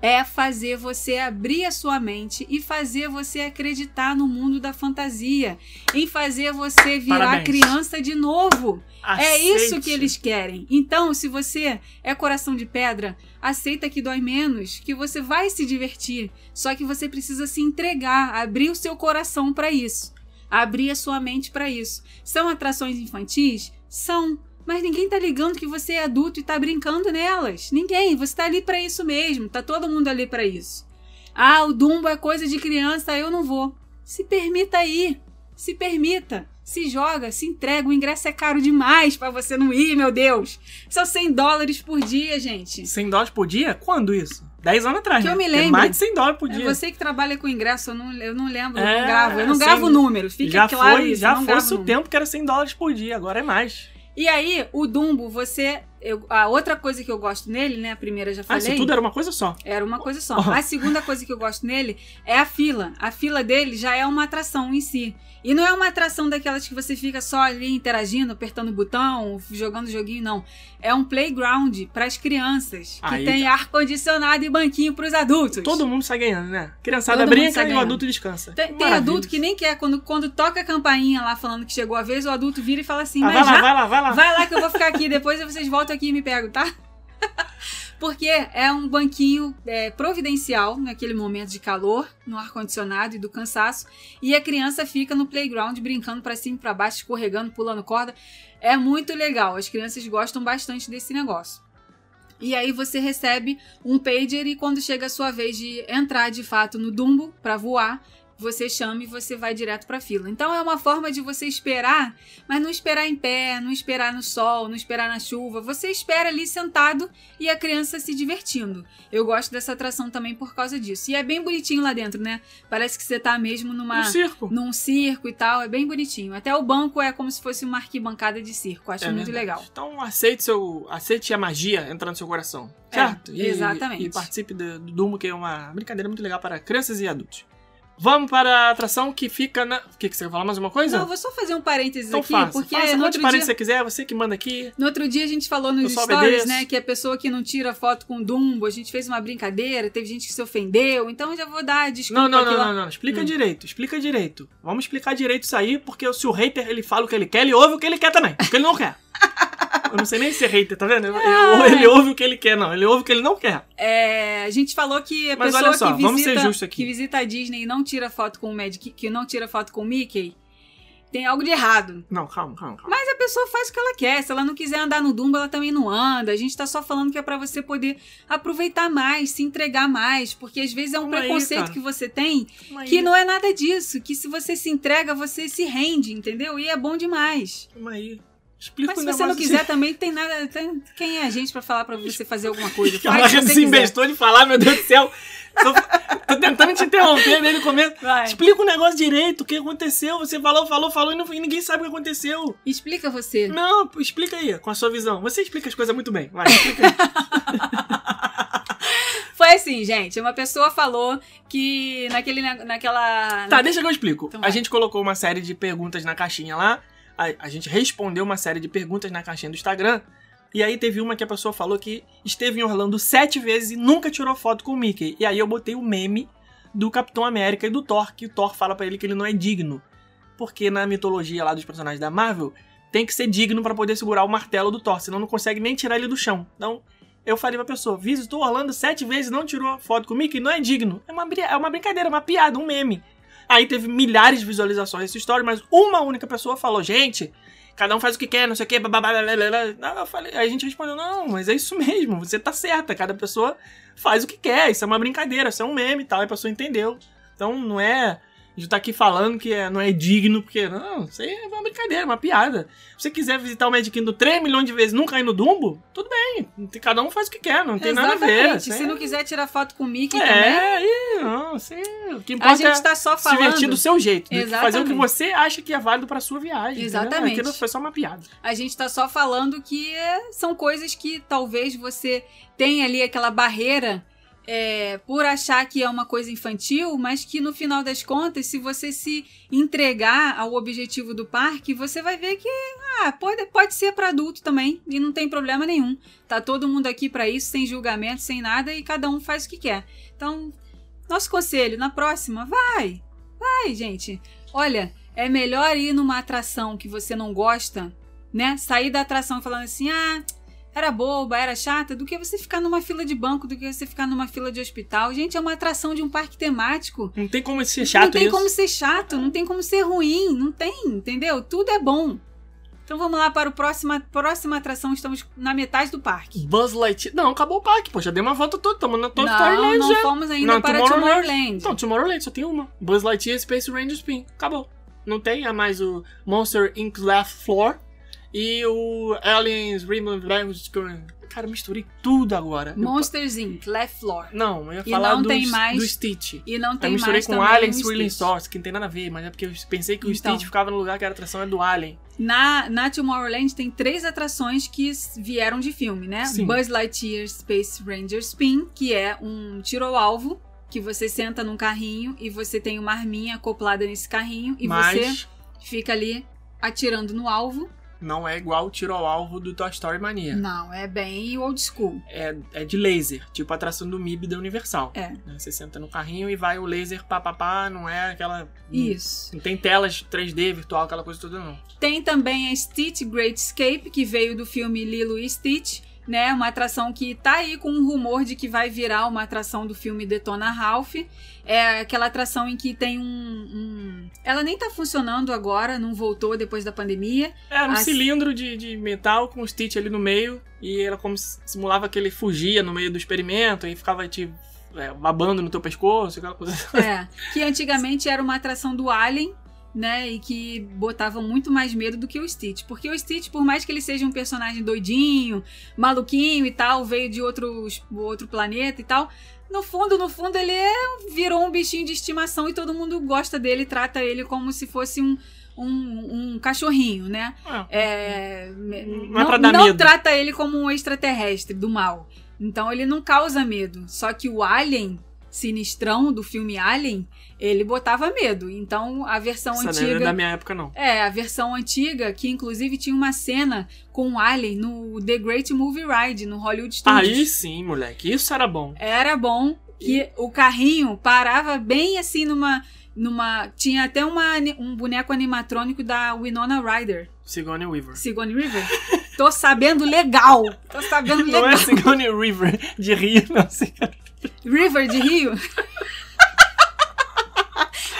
é fazer você abrir a sua mente e fazer você acreditar no mundo da fantasia, em fazer você virar Parabéns. criança de novo. É isso Aceite. que eles querem. Então, se você é coração de pedra, aceita que dói menos, que você vai se divertir. Só que você precisa se entregar, abrir o seu coração para isso, abrir a sua mente para isso. São atrações infantis? São. Mas ninguém tá ligando que você é adulto e tá brincando nelas. Ninguém. Você tá ali para isso mesmo. Tá todo mundo ali para isso. Ah, o Dumbo é coisa de criança, eu não vou. Se permita ir. Se permita. Se joga, se entrega. O ingresso é caro demais para você não ir, meu Deus. São 100 dólares por dia, gente. 100 dólares por dia? Quando isso? 10 anos atrás, Que né? eu me É lembre. mais de 100 dólares por É dia. você que trabalha com ingresso, eu não, eu não lembro, eu É, não gravo. Eu não sim. gravo o número, fica já claro foi, isso. já eu fosse o tempo que era 100 dólares por dia, agora é mais. E aí, o Dumbo, você. eu- a outra coisa que eu gosto nele, né? A primeira já Ah, falei. isso tudo era uma coisa só. Era uma coisa só. Ó. A segunda coisa que eu gosto nele é a fila. A fila dele já é uma atração em si. E não é uma atração daquelas que você fica só ali interagindo, apertando o botão, jogando joguinho, não. É um playground para as crianças, que Aí tem ar-condicionado e banquinho para os adultos. Todo mundo sai ganhando, né? Criançada Todo brinca e o adulto descansa. Tem, tem adulto que nem quer, quando, quando toca a campainha lá falando que chegou a vez, o adulto vira e fala assim, Ah, vai lá, já? vai lá, vai lá. Vai lá que eu vou ficar aqui, depois vocês voltam aqui e me pegam, tá? Porque é um banquinho é, providencial naquele momento de calor, no ar-condicionado e do cansaço, e a criança fica no playground brincando pra cima e pra baixo, escorregando, pulando corda. É muito legal, as crianças gostam bastante desse negócio. E aí você recebe um pager e quando chega a sua vez de entrar de fato no Dumbo pra voar, você chama e você vai direto pra fila. Então é uma forma de você esperar mas não esperar em pé, não esperar no sol, não esperar na chuva. Você espera ali sentado e a criança se divertindo. Eu gosto dessa atração também por causa disso. E é bem bonitinho lá dentro, né? Parece que você tá mesmo numa Um circo. num circo e tal, é bem bonitinho. Até o banco é como se fosse uma arquibancada de circo. Acho É muito verdade. legal. Então aceite, seu, aceite a magia entrar no seu coração. É, Certo? E- exatamente. E, participe do, do Dumbo, que é uma brincadeira muito legal para crianças e adultos. Vamos para a atração que fica na. O que, que você quer falar mais uma coisa? Não, vou só fazer um parênteses então aqui, faça. porque faça no outro, parênteses dia, você quiser, você que manda aqui. no outro dia a gente falou nos stories, obedeço. né, que a pessoa que não tira foto com Dumbo, a gente fez uma brincadeira, teve gente que se ofendeu, então eu já vou dar desculpa Não, não, não, não, não. Explica Hum. direito, explica direito. Vamos explicar direito isso aí, porque se o hater ele fala o que ele quer, ele ouve o que ele quer também. O que ele não quer. Eu não sei nem ser hater, tá vendo? Ah. Ele, ele ouve o que ele quer, não. Ele ouve o que ele não quer. É, a gente falou que a Mas pessoa olha só, que, vamos ser visita, justo aqui. que visita a Disney e não tira foto com o Magic, que não tira foto com o Mickey, tem algo de errado. Não, calma, calma, calma. Mas a pessoa faz o que ela quer. Se ela não quiser andar no Dumbo, ela também não anda. A gente tá só falando que é pra você poder aproveitar mais, se entregar mais, porque às vezes é um Calma aí, preconceito cara. que você tem Calma aí, que não é nada disso, que se você se entrega, você se rende, entendeu? E é bom demais. Calma aí. Explica Mas se você não quiser também, tem nada. tem- quem é a gente pra falar pra você fazer alguma coisa? Ela Faz se você quiser. desinvestou de falar, meu Deus do céu. Tô, tô tentando te interromper desde o começo. Vai. Explica o negócio direito, o que aconteceu. Você falou, falou, falou e, não- e ninguém sabe o que aconteceu. Explica você. Não, explica aí, com a sua visão. Você explica as coisas muito bem. Vai, explica aí. Foi assim, gente. Uma pessoa falou que naquele, naquela. Tá, deixa que eu explico. Então a gente colocou uma série de perguntas na caixinha lá. A, a gente respondeu uma série de perguntas na caixinha do Instagram. E aí teve uma que a pessoa falou que esteve em Orlando sete vezes e nunca tirou foto com o Mickey. E aí eu botei o meme do Capitão América e do Thor, que o Thor fala pra ele que ele não é digno. Porque na mitologia lá dos personagens da Marvel, tem que ser digno pra poder segurar o martelo do Thor, senão não consegue nem tirar ele do chão. Então, eu falei pra pessoa, visitou Orlando sete vezes e não tirou foto com o Mickey, não é digno. É uma, é uma brincadeira, uma piada, um meme. Aí teve milhares de visualizações dessa história, mas uma única pessoa falou, gente, cada um faz o que quer, não sei o que. Não, eu falei, aí a gente respondeu, não, mas é isso mesmo, você tá certa, cada pessoa faz o que quer, isso é uma brincadeira, isso é um meme e tal, e a pessoa entendeu. Então não é gente tá aqui falando que é- não é digno, porque não, isso aí é uma brincadeira, uma piada. Se você quiser visitar o Magic Kingdom 3 milhões de vezes e nunca ir no Dumbo, tudo bem. Cada um faz o que quer, não tem nada a ver. Exatamente. isso Se é- não quiser tirar foto com o Mickey também, É, aí, não, você, o que a importa gente é tá só se falando. divertir do seu jeito. de Fazer o que Exatamente. você acha que é válido pra sua viagem. entendeu? Exatamente. Aquilo foi só uma piada. A gente tá só falando que é, são coisas que talvez você tenha ali aquela barreira é, por achar que é uma coisa infantil, mas que no final das contas, se você se entregar ao objetivo do parque, você vai ver que ah, pode, pode ser para adulto também e não tem problema nenhum. Tá todo mundo aqui para isso, sem julgamento, sem nada e cada um faz o que quer. Então, nosso conselho, na próxima, vai, vai, gente. Olha, é melhor ir numa atração que você não gosta né? Sair da atração falando assim, ah, era boba, era chata, do que você ficar numa fila de banco, do que você ficar numa fila de hospital. Gente, é uma atração de um parque temático. Não tem como ser chato não tem isso. como ser chato, não tem como ser ruim, não tem, entendeu? Tudo é bom. Então vamos lá para o próxima, próxima atração, estamos na metade do parque. Buzz Lightyear. Não, acabou o parque, pô. Já dei uma volta toda. Tamo na Toy Story não, Land não já. fomos ainda Não, para Tomorrowland. Tomorrowland. Então, Tomorrowland só tem uma. Buzz Lightyear Space Ranger Spin. Acabou. Não tem a mais o Monster Inc. Laugh Floor e o Aliens Rainbow Language. Cara, eu misturei tudo agora. Monsters Inc. Left Floor. Não, eu ia E falar não do, tem mais- do Stitch. E não Eu tem misturei mais com Alien Swirling. Source, que não tem nada a ver, mas é porque eu pensei que o Então. Stitch ficava no lugar que era a atração é do Alien. Na, na Tomorrowland tem três atrações que vieram de filme, né? Sim. Buzz Lightyear Space Ranger Spin, que é um tiro ao alvo, que você senta num carrinho e você tem uma arminha acoplada nesse carrinho e mas você fica ali atirando no alvo. Não é igual o tiro ao alvo do Toy Story Mania. Não, é bem old school. É, é de laser, tipo a atração do MIB da Universal. É. Né? Você senta no carrinho e vai o laser pá, pá, pá, não é aquela... Isso. Não tem telas 3D virtual, aquela coisa toda não. Tem também a Stitch Great Escape, que veio do filme Lilo e Stitch, né? Uma atração que tá aí com um rumor de que vai virar uma atração do filme Detona Ralph. É aquela atração em que tem um. um- Ela nem tá funcionando agora, não voltou depois da pandemia. Era um As- cilindro de, de metal com o Stitch ali no meio e ela como se- simulava que ele fugia no meio do experimento e ficava te é, babando no teu pescoço, aquela coisa. É. que antigamente era uma atração do Alien. Né, e que botava muito mais medo do que o Stitch. Porque o Stitch, por mais que ele seja um personagem doidinho, maluquinho e tal, veio de outros, outro planeta e tal, no fundo, no fundo, ele é, virou um bichinho de estimação e todo mundo gosta dele, trata ele como se fosse um, um, um cachorrinho, né? É, Não é pra dar não trata ele como um extraterrestre do mal. Então ele não causa medo. Só que o Alien sinistrão do filme Alien, ele botava medo. Então a versão Essa não é antiga. da minha época, não. É, a versão antiga, que inclusive tinha uma cena com o Alien no The Great Movie Ride, no Hollywood Studios. Aí sim, moleque, isso era bom. Era bom que o carrinho parava bem assim numa. numa tinha até uma, um boneco animatrônico da Winona Ryder, Sigourney Weaver. Sigourney River. Tô sabendo legal. Tô sabendo Não legal. é Sigourney Weaver de Rio, não. Sigourney- River de Rio.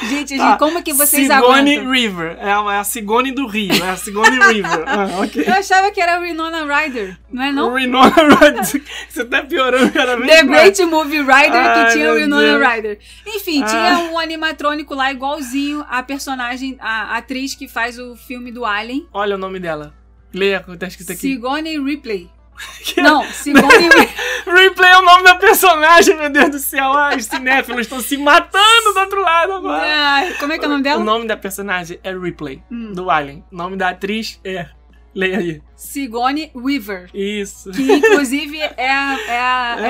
Gente, Tá. gente, como é que vocês Sigourney aguentam? River. É a, é a Sigone do Rio, é a Sigourney River. Ah, ok. Eu achava que era a Winona Ryder, não é não? Winona Ryder. Você tá piorando cada vez The mais. Great Movie Rider Ai, que tinha o Winona Deus. Ryder. Enfim, Ah. tinha um animatrônico lá igualzinho a personagem, a atriz que faz o filme do Alien, Olha o nome dela. Leia o que tá escrito aqui. Sigourney Ripley. Não, Sigourney Ripley. Replay é o nome da personagem, meu Deus do céu. Ai, os cinéfilos estão se matando do outro lado agora. Ai, como é que é o nome O dela? nome da personagem é Ripley, Hum. do Alien. O nome da atriz é. Leia aí. Sigourney Weaver. Isso. Que inclusive é a, é é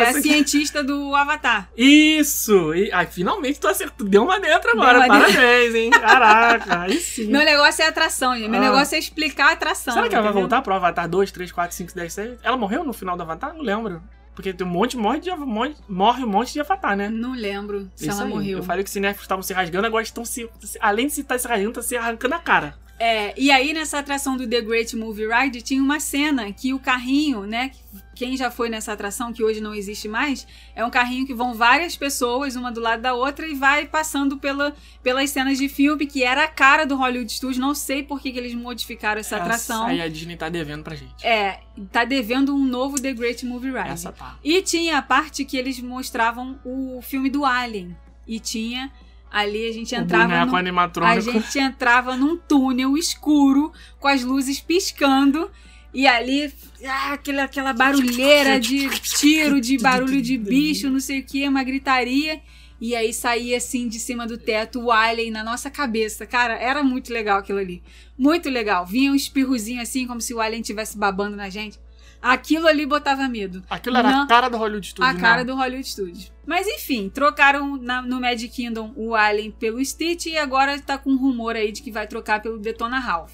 a aqui. cientista do Avatar. Isso! E, ai, finalmente tu acertou. Deu uma dentro agora. Uma dentro. Parabéns, hein? Caraca, aí sim. Meu negócio é atração, gente. Meu Ah. negócio é explicar a atração. Será que ela vai entendeu? voltar pro Avatar 2, 3, 4, 5, 10, 6? Ela morreu no final do Avatar? Não lembro. Porque tem um monte, morre, de, morre, morre um monte de Avatar, né? Não lembro se Isso ela aí. morreu. Eu falei que os cinéfilos estavam se rasgando, agora estão se. Além de se estar se rasgando, tá se arrancando a cara. É, e aí nessa atração do The Great Movie Ride tinha uma cena que o carrinho, né? Quem já foi nessa atração, que hoje não existe mais, é um carrinho que vão várias pessoas, uma do lado da outra, e vai passando pela, pelas cenas de filme, que era a cara do Hollywood Studios. Não sei por que, que eles modificaram essa atração. Aí a Disney tá devendo pra gente. É, tá devendo um novo The Great Movie Ride. Essa tá. E tinha a parte que eles mostravam o filme do Alien. E tinha Ali a gente O entrava boneco no, a gente entrava num túnel escuro com as luzes piscando e ali ah, aquela, aquela barulheira de tiro, de barulho de bicho, não sei o que, uma gritaria. E aí saía assim de cima do teto o alien na nossa cabeça. Cara, era muito legal aquilo ali. Muito legal. Vinha um espirrozinho assim, como se o alien estivesse babando na gente. Aquilo ali botava medo. Aquilo era Não. a cara do Hollywood Studios, A cara né? do Hollywood Studios. Mas enfim, trocaram na- no Magic Kingdom o Alien pelo Stitch e agora tá com um rumor aí de que vai trocar pelo Detona Ralph.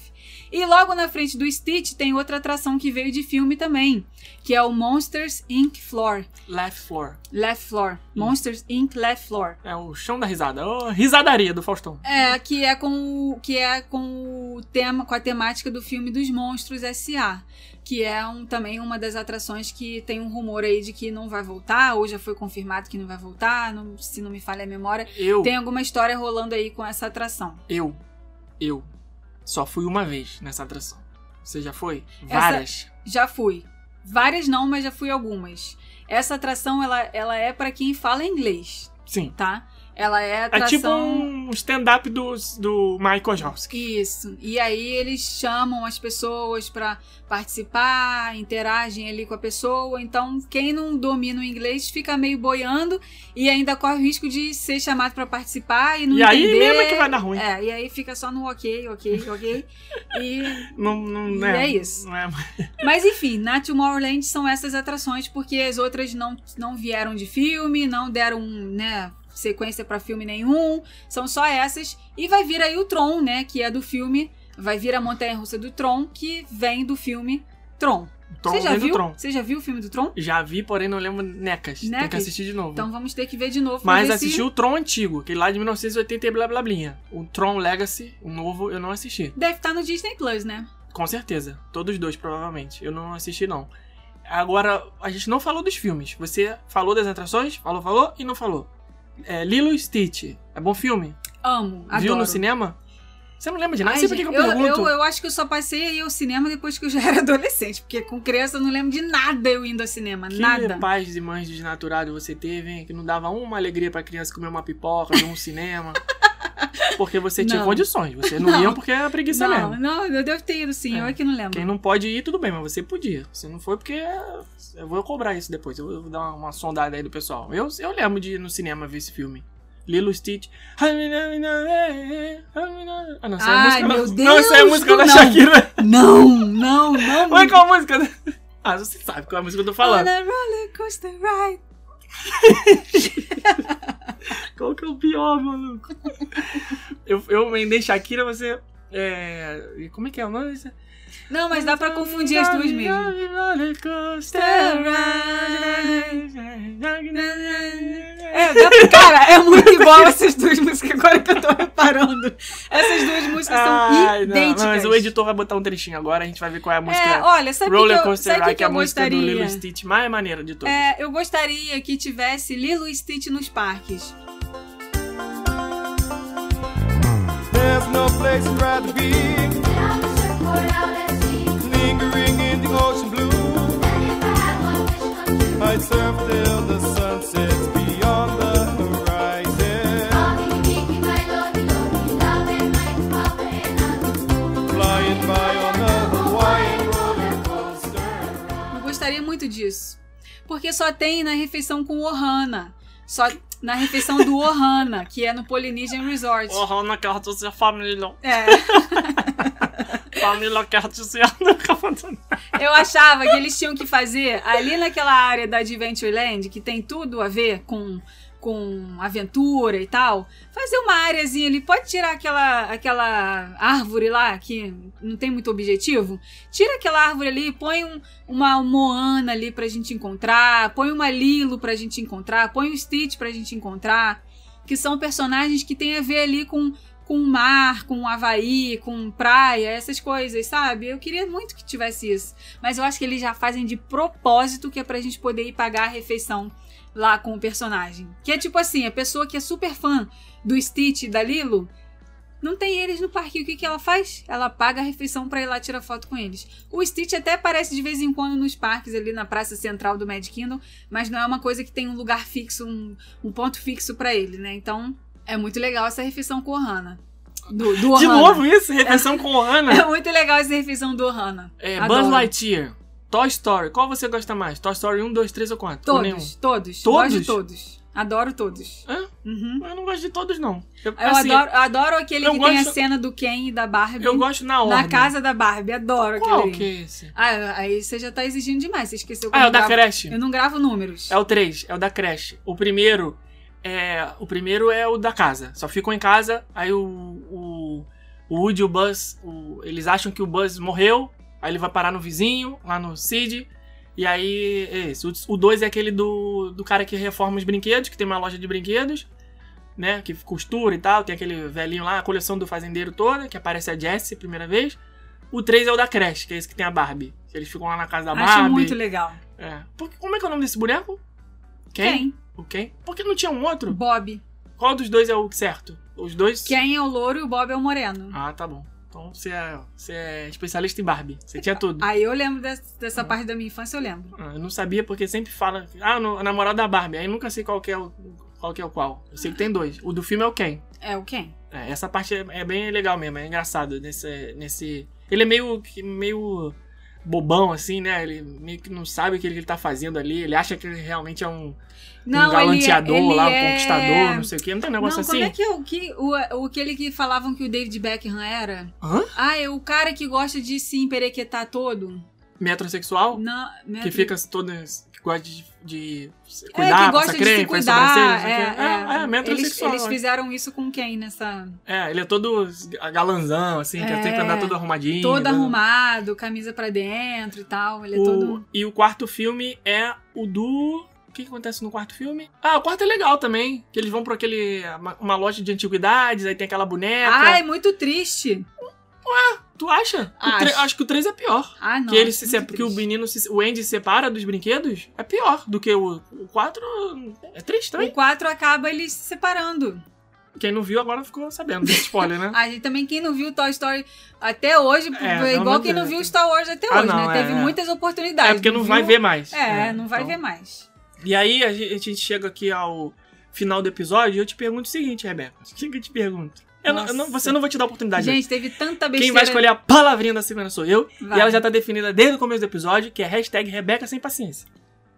E logo na frente do Stitch tem outra atração que veio de filme também, que é o Monsters Inc. Floor. Left Floor. Left Floor. Monsters Inc. Left Floor. É o chão da risada. Ô, risadaria do Faustão. É, que é com o, que é com o tema, com a temática do filme dos Monstros S.A., que é um, também uma das atrações que tem um rumor aí de que não vai voltar, ou já foi confirmado que não vai voltar, não- se não me falha a memória. Eu, Tem alguma história rolando aí com essa atração. eu, eu só fui uma vez nessa atração. Você já foi? Essa- Várias. Já fui. Várias não, mas já fui algumas. Essa atração, ela, ela é pra quem fala inglês, Sim. tá? Ela é É atração... tipo um stand-up do, do Michael Jowski. Isso. E aí eles chamam as pessoas pra participar, interagem ali com a pessoa. Então, quem não domina o inglês fica meio boiando e ainda corre o risco de ser chamado pra participar e não E aí entender. mesmo é que vai dar ruim. É, e aí fica só no ok, ok, ok. e Não, não, E né, é isso. Não é... Mas enfim, na Tomorrowland são essas atrações, porque as outras não, não vieram de filme, não deram, né, sequência pra filme nenhum. São só essas. E vai vir aí o Tron, né, que é do filme. Vai vir a Montanha Russa do Tron, que vem do filme Tron. Tron Você já viu? Tron. Você já viu o filme do Tron? Já vi, porém não lembro necas. Tem que Necas? assistir de novo. Então vamos ter que ver de novo. Mas assisti se... o Tron antigo, aquele lá de 1980 e blá blá blinha. O Tron Legacy, o novo, eu não assisti. Deve estar no Disney Plus, né? Com certeza. Todos dois, provavelmente. Eu não assisti, não. Agora, a gente não falou dos filmes. Você falou das atrações? Falou, falou e não falou. É, Lilo e Stitch. É bom filme? Amo, adoro. Viu no cinema? Você não lembra de nada? Ai, gente, que eu, pergunto. eu, eu acho que eu só passei aí ao cinema depois que eu já era adolescente. Porque com criança eu não lembro de nada eu indo ao cinema. Que nada. pais e mães desnaturados você teve, hein? Que não dava uma alegria pra criança comer uma pipoca, ver um cinema. Porque você tinha Não. condições. Você não, Não. ia porque era preguiça Não, mesmo. não, eu devo ter ido sim, É. eu é que não lembro. Quem não pode ir, tudo bem, mas você podia. Você não foi porque. Eu vou cobrar isso depois. Eu vou dar uma, uma sondada aí do pessoal. Eu, eu lembro de ir no cinema ver esse filme. Lilo Stitch. Ah, não, essa é a música. meu da- Deus, não, essa é a música tu da não. Shakira. Não, não, não. Oi, qual a música? Ah, você sabe qual é a música que eu tô falando. On a roller coaster ride. Qual que é o pior, maluco? Eu, eu emendei Shakira, você. É. Como é que é o nome? Não, mas dá pra confundir as duas mesmo. É, dá pra- cara, é muito igual essas duas músicas agora que eu tô reparando. Essas duas músicas são Ai, não, idênticas. Mas o editor vai botar um trechinho agora, a gente vai ver qual é a música. É, olha, sabe Roller que eu, sabe Ride, que, que é a música do? Lilo Stitch mais maneira de todas. É, eu gostaria que tivesse Lilo Stitch nos parques. There's no place I'd rather be. Lingering in the ocean blue. I'd surf till the sun sets beyond the horizon. Flying by on Hawaiian roller coaster. Eu gostaria muito disso. Porque só tem na refeição com Ohana. Só na refeição do Ohana, que é no Polynesian Resort. Oh, não quero dizer família. É, Família quer dizer. eu achava que eles tinham que fazer ali naquela área da Adventureland, que tem tudo a ver com, com aventura e tal, fazer uma áreazinha ali. Pode tirar aquela, aquela árvore lá, que não tem muito objetivo. Tira aquela árvore ali, põe um- uma Moana ali pra gente encontrar, põe uma Lilo pra gente encontrar, põe o Stitch pra gente encontrar, que são personagens que tem a ver ali com com mar, com Havaí, com praia, essas coisas, sabe? Eu queria muito que tivesse isso. Mas eu acho que eles já fazem de propósito que é pra gente poder ir pagar a refeição lá com o personagem. Que é tipo assim, a pessoa que é super fã do Stitch e da Lilo, não tem eles no parque. O que, que ela faz? Ela paga a refeição pra ir lá tirar foto com eles. O Stitch até aparece de vez em quando nos parques ali na praça central do Mad Kingdom, mas não é uma coisa que tem um lugar fixo, um, um ponto fixo pra ele, né? Então É muito legal essa refeição com o Ohana. Do, do De novo isso? Refeição com Ohana? É muito legal essa refeição do Ohana. É, Adoro. Buzz Lightyear, Toy Story. Qual você gosta mais? Toy Story 1, 2, 3 ou 4? Ou nenhum? Todos, todos. Todos? Gosto de todos. Adoro todos. Hã? Uhum. Eu não gosto de todos, não. Eu, Eu assim, adoro, adoro aquele que tem a gosto- cena do Ken e da Barbie Eu gosto na ordem. na casa da Barbie. Adoro Qual aquele. que é esse? Ah, aí você já tá exigindo demais. Você esqueceu que Ah, é o da gravo- creche. Eu não gravo números. É o 3, é o da creche. O primeiro é. O primeiro é o da casa. Só ficam em casa, aí o. O, o Woody e o Buzz. o- eles acham que o Buzz morreu. Aí ele vai parar no vizinho, lá no Cid. E aí. é esse. O 2 é aquele do, do cara que reforma os brinquedos, que tem uma loja de brinquedos. Né, que costura e tal, tem aquele velhinho lá, a coleção do fazendeiro toda, que aparece a Jessie a primeira vez. O 3 é o da creche, que é esse que tem a Barbie. Eles ficam lá na casa da Acho Barbie. muito legal. É. Por- como é que é o nome desse boneco? Quem? Quem? O quem? Por que não tinha um outro? Bob. Qual dos dois é o certo? Os dois? Quem é o louro e o Bob é o moreno. Ah, tá bom. Então você é, você é especialista em Barbie. Você tinha tudo. Aí eu lembro des- dessa Hum. parte da minha infância, eu lembro. Ah, eu não sabia porque sempre fala. Ah, no, a namorada da Barbie. Aí eu nunca sei qual que é o qual. Que é o qual. Eu sei que tem dois. O do filme é o Ken. É o quem? É, essa parte é, é bem legal mesmo. É engraçado nesse, nesse. Ele é meio meio bobão assim, né? Ele meio que não sabe o que ele tá fazendo ali. Ele acha que ele realmente é um, um Não, ele, galanteador ele lá, um é... conquistador, não sei o quê. Não tem um negócio não, assim? como é que é o que o, o aquele que falavam que o David Beckham era? Hã? Ah, é o cara que gosta de se emperequetar todo. Metrosexual? Não, Que fica todo. Que gosta de, de é, cuidar, que gosta de creme, se cuidar. É, quê. é. é, é, eles, eles é. fizeram isso com quem nessa? É, ele é todo galanzão, assim, quer É, sempre andar todo arrumadinho. Todo né? arrumado, camisa pra dentro e tal. Ele é O- todo. E o quarto filme é o do. O que, que acontece no quarto filme? Ah, o quarto é legal também. Que eles vão pra aquele. Uma, uma loja de antiguidades, aí tem aquela boneca. Ah, é muito triste. Tu acha? Acho. tre- acho que o 3 é pior. Ah, não. que ele se sep- que o menino se, o Andy se separa dos brinquedos é pior do que o, o 4 é triste também. O 4 acaba eles se separando. Quem não viu agora ficou sabendo desse spoiler, né? Ah, e também quem não viu Toy Story até hoje, É, é, igual pelo quem não viu Star Wars até Ah, hoje, não, né? é, Teve muitas oportunidades. É porque não vai ver mais. É, não vai então- ver mais. E aí a gente, chega aqui ao final do episódio e eu te pergunto o seguinte, Rebeca. O que eu te pergunto? Eu não- eu não- você não vai te dar oportunidade. Gente, teve tanta besteira. Quem vai escolher a palavrinha da semana sou eu. Vai. E ela já tá definida desde o começo do episódio, que é hashtag Rebeca sem paciência.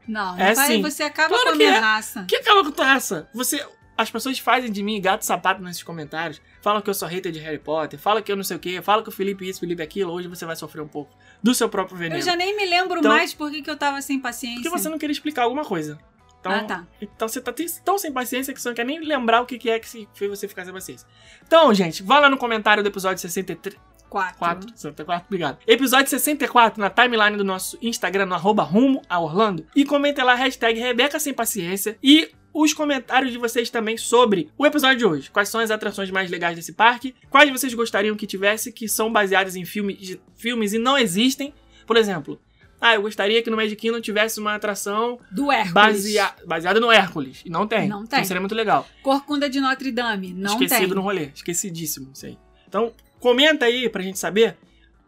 Não, É vai, sim. você acaba Claro com a minha é. raça. Que acaba com essa? Você. As pessoas fazem de mim gato sapato nesses comentários. Falam que eu sou hater de Harry Potter. Falam que eu não sei o quê. Falam que o Felipe isso, Felipe aquilo. Hoje você vai sofrer um pouco do seu próprio veneno. Eu já nem me lembro Então- mais por que que eu tava sem paciência. Porque você não queria explicar alguma coisa. Então, Ah, tá. então você tá tão sem paciência que você não quer nem lembrar o que que é que fez você ficar sem paciência. Então, gente, vá lá no comentário do episódio 63. Quatro. 4, 64, obrigado. Episódio 64 na timeline do nosso Instagram, no arroba rumo a Orlando. E comentem lá a hashtag Rebeca Sem Paciência e os comentários de vocês também sobre o episódio de hoje. Quais são as atrações mais legais desse parque? Quais vocês gostariam que tivesse que são baseadas em filmes, filmes e não existem? Por exemplo, ah, eu gostaria que no Magic Kingdom tivesse uma atração Do Hércules. basea- baseada no Hércules. E não tem. Não Então tem. seria muito legal. Corcunda de Notre Dame. Não Esquecido tem. no rolê. Esquecidíssimo isso aí. Então, comenta aí pra gente saber.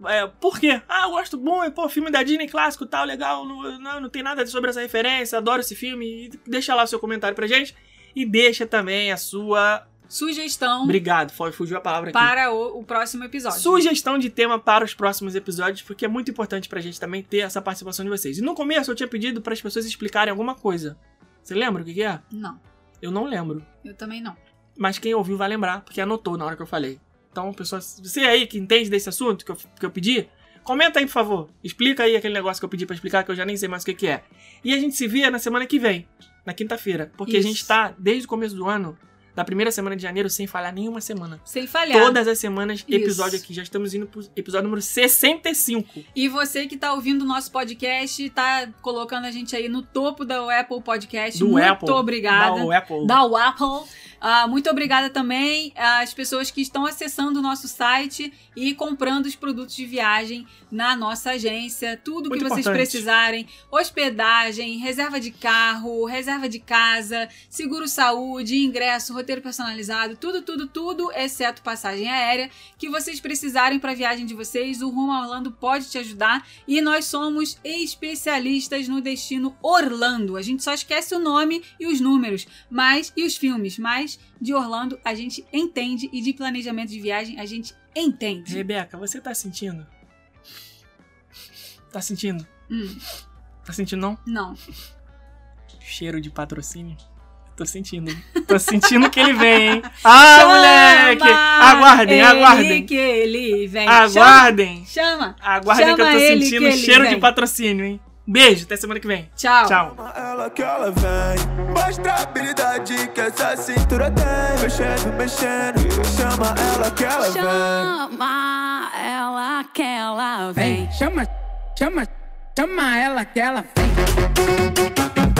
é, por quê? Ah, eu gosto bom, pô, filme da Disney clássico tal, legal. Não, não, não tem nada sobre essa referência, adoro esse filme. Deixa lá o seu comentário pra gente. E deixa também a sua. Sugestão Obrigado, foi, fugiu a palavra aqui. para o, o próximo episódio. Sugestão de tema para os próximos episódios, porque é muito importante pra gente também ter essa participação de vocês. E no começo eu tinha pedido para as pessoas explicarem alguma coisa. Você lembra o que, que é? Não, Eu não lembro. eu também não. Mas quem ouviu vai lembrar, porque anotou na hora que eu falei. Então, pessoas, você aí que entende desse assunto que eu, que eu pedi, comenta aí, por favor. Explica aí aquele negócio que eu pedi pra explicar, que eu já nem sei mais o que, que é. E a gente se vê na semana que vem, na quinta-feira. Porque a Isso. gente tá, desde o começo do ano, da primeira semana de janeiro, sem falhar nenhuma semana. Sem falhar. Todas as semanas, Isso. episódio aqui. Já estamos indo pro episódio número 65. E você que tá ouvindo o nosso podcast, tá colocando a gente aí no topo da Apple Podcast. Do Muito Apple. obrigada. Da Apple. da Apple. Ah, muito obrigada também às pessoas que estão acessando o nosso site e comprando os produtos de viagem na nossa agência. Tudo Muito que vocês importante. precisarem: hospedagem, reserva de carro, reserva de casa, seguro saúde, ingresso, roteiro personalizado, tudo, tudo, tudo, exceto passagem aérea, que vocês precisarem para a viagem de vocês. O Rumo Orlando pode te ajudar e nós somos especialistas no destino Orlando. A gente só esquece o nome e os números, mas e os filmes, mas de Orlando, a gente entende e de planejamento de viagem, a gente entende. Rebeca, você tá sentindo? Tá sentindo? Hum, Tá sentindo não? não. Cheiro de patrocínio? Tô sentindo. Tô sentindo que ele vem, hein? Ah, Chama moleque! Aguardem, ele aguardem. que ele vem. Aguardem. Chama. Aguardem que eu Chama tô sentindo cheiro de patrocínio, hein? Beijo, até semana que vem. Tchau. Tchau. Chama ela que ela vem. Mostra a habilidade que essa cintura tem. Mexendo, mexendo. Chama ela que ela vem. Chama ela que ela vem. Chama, chama, chama ela que ela vem.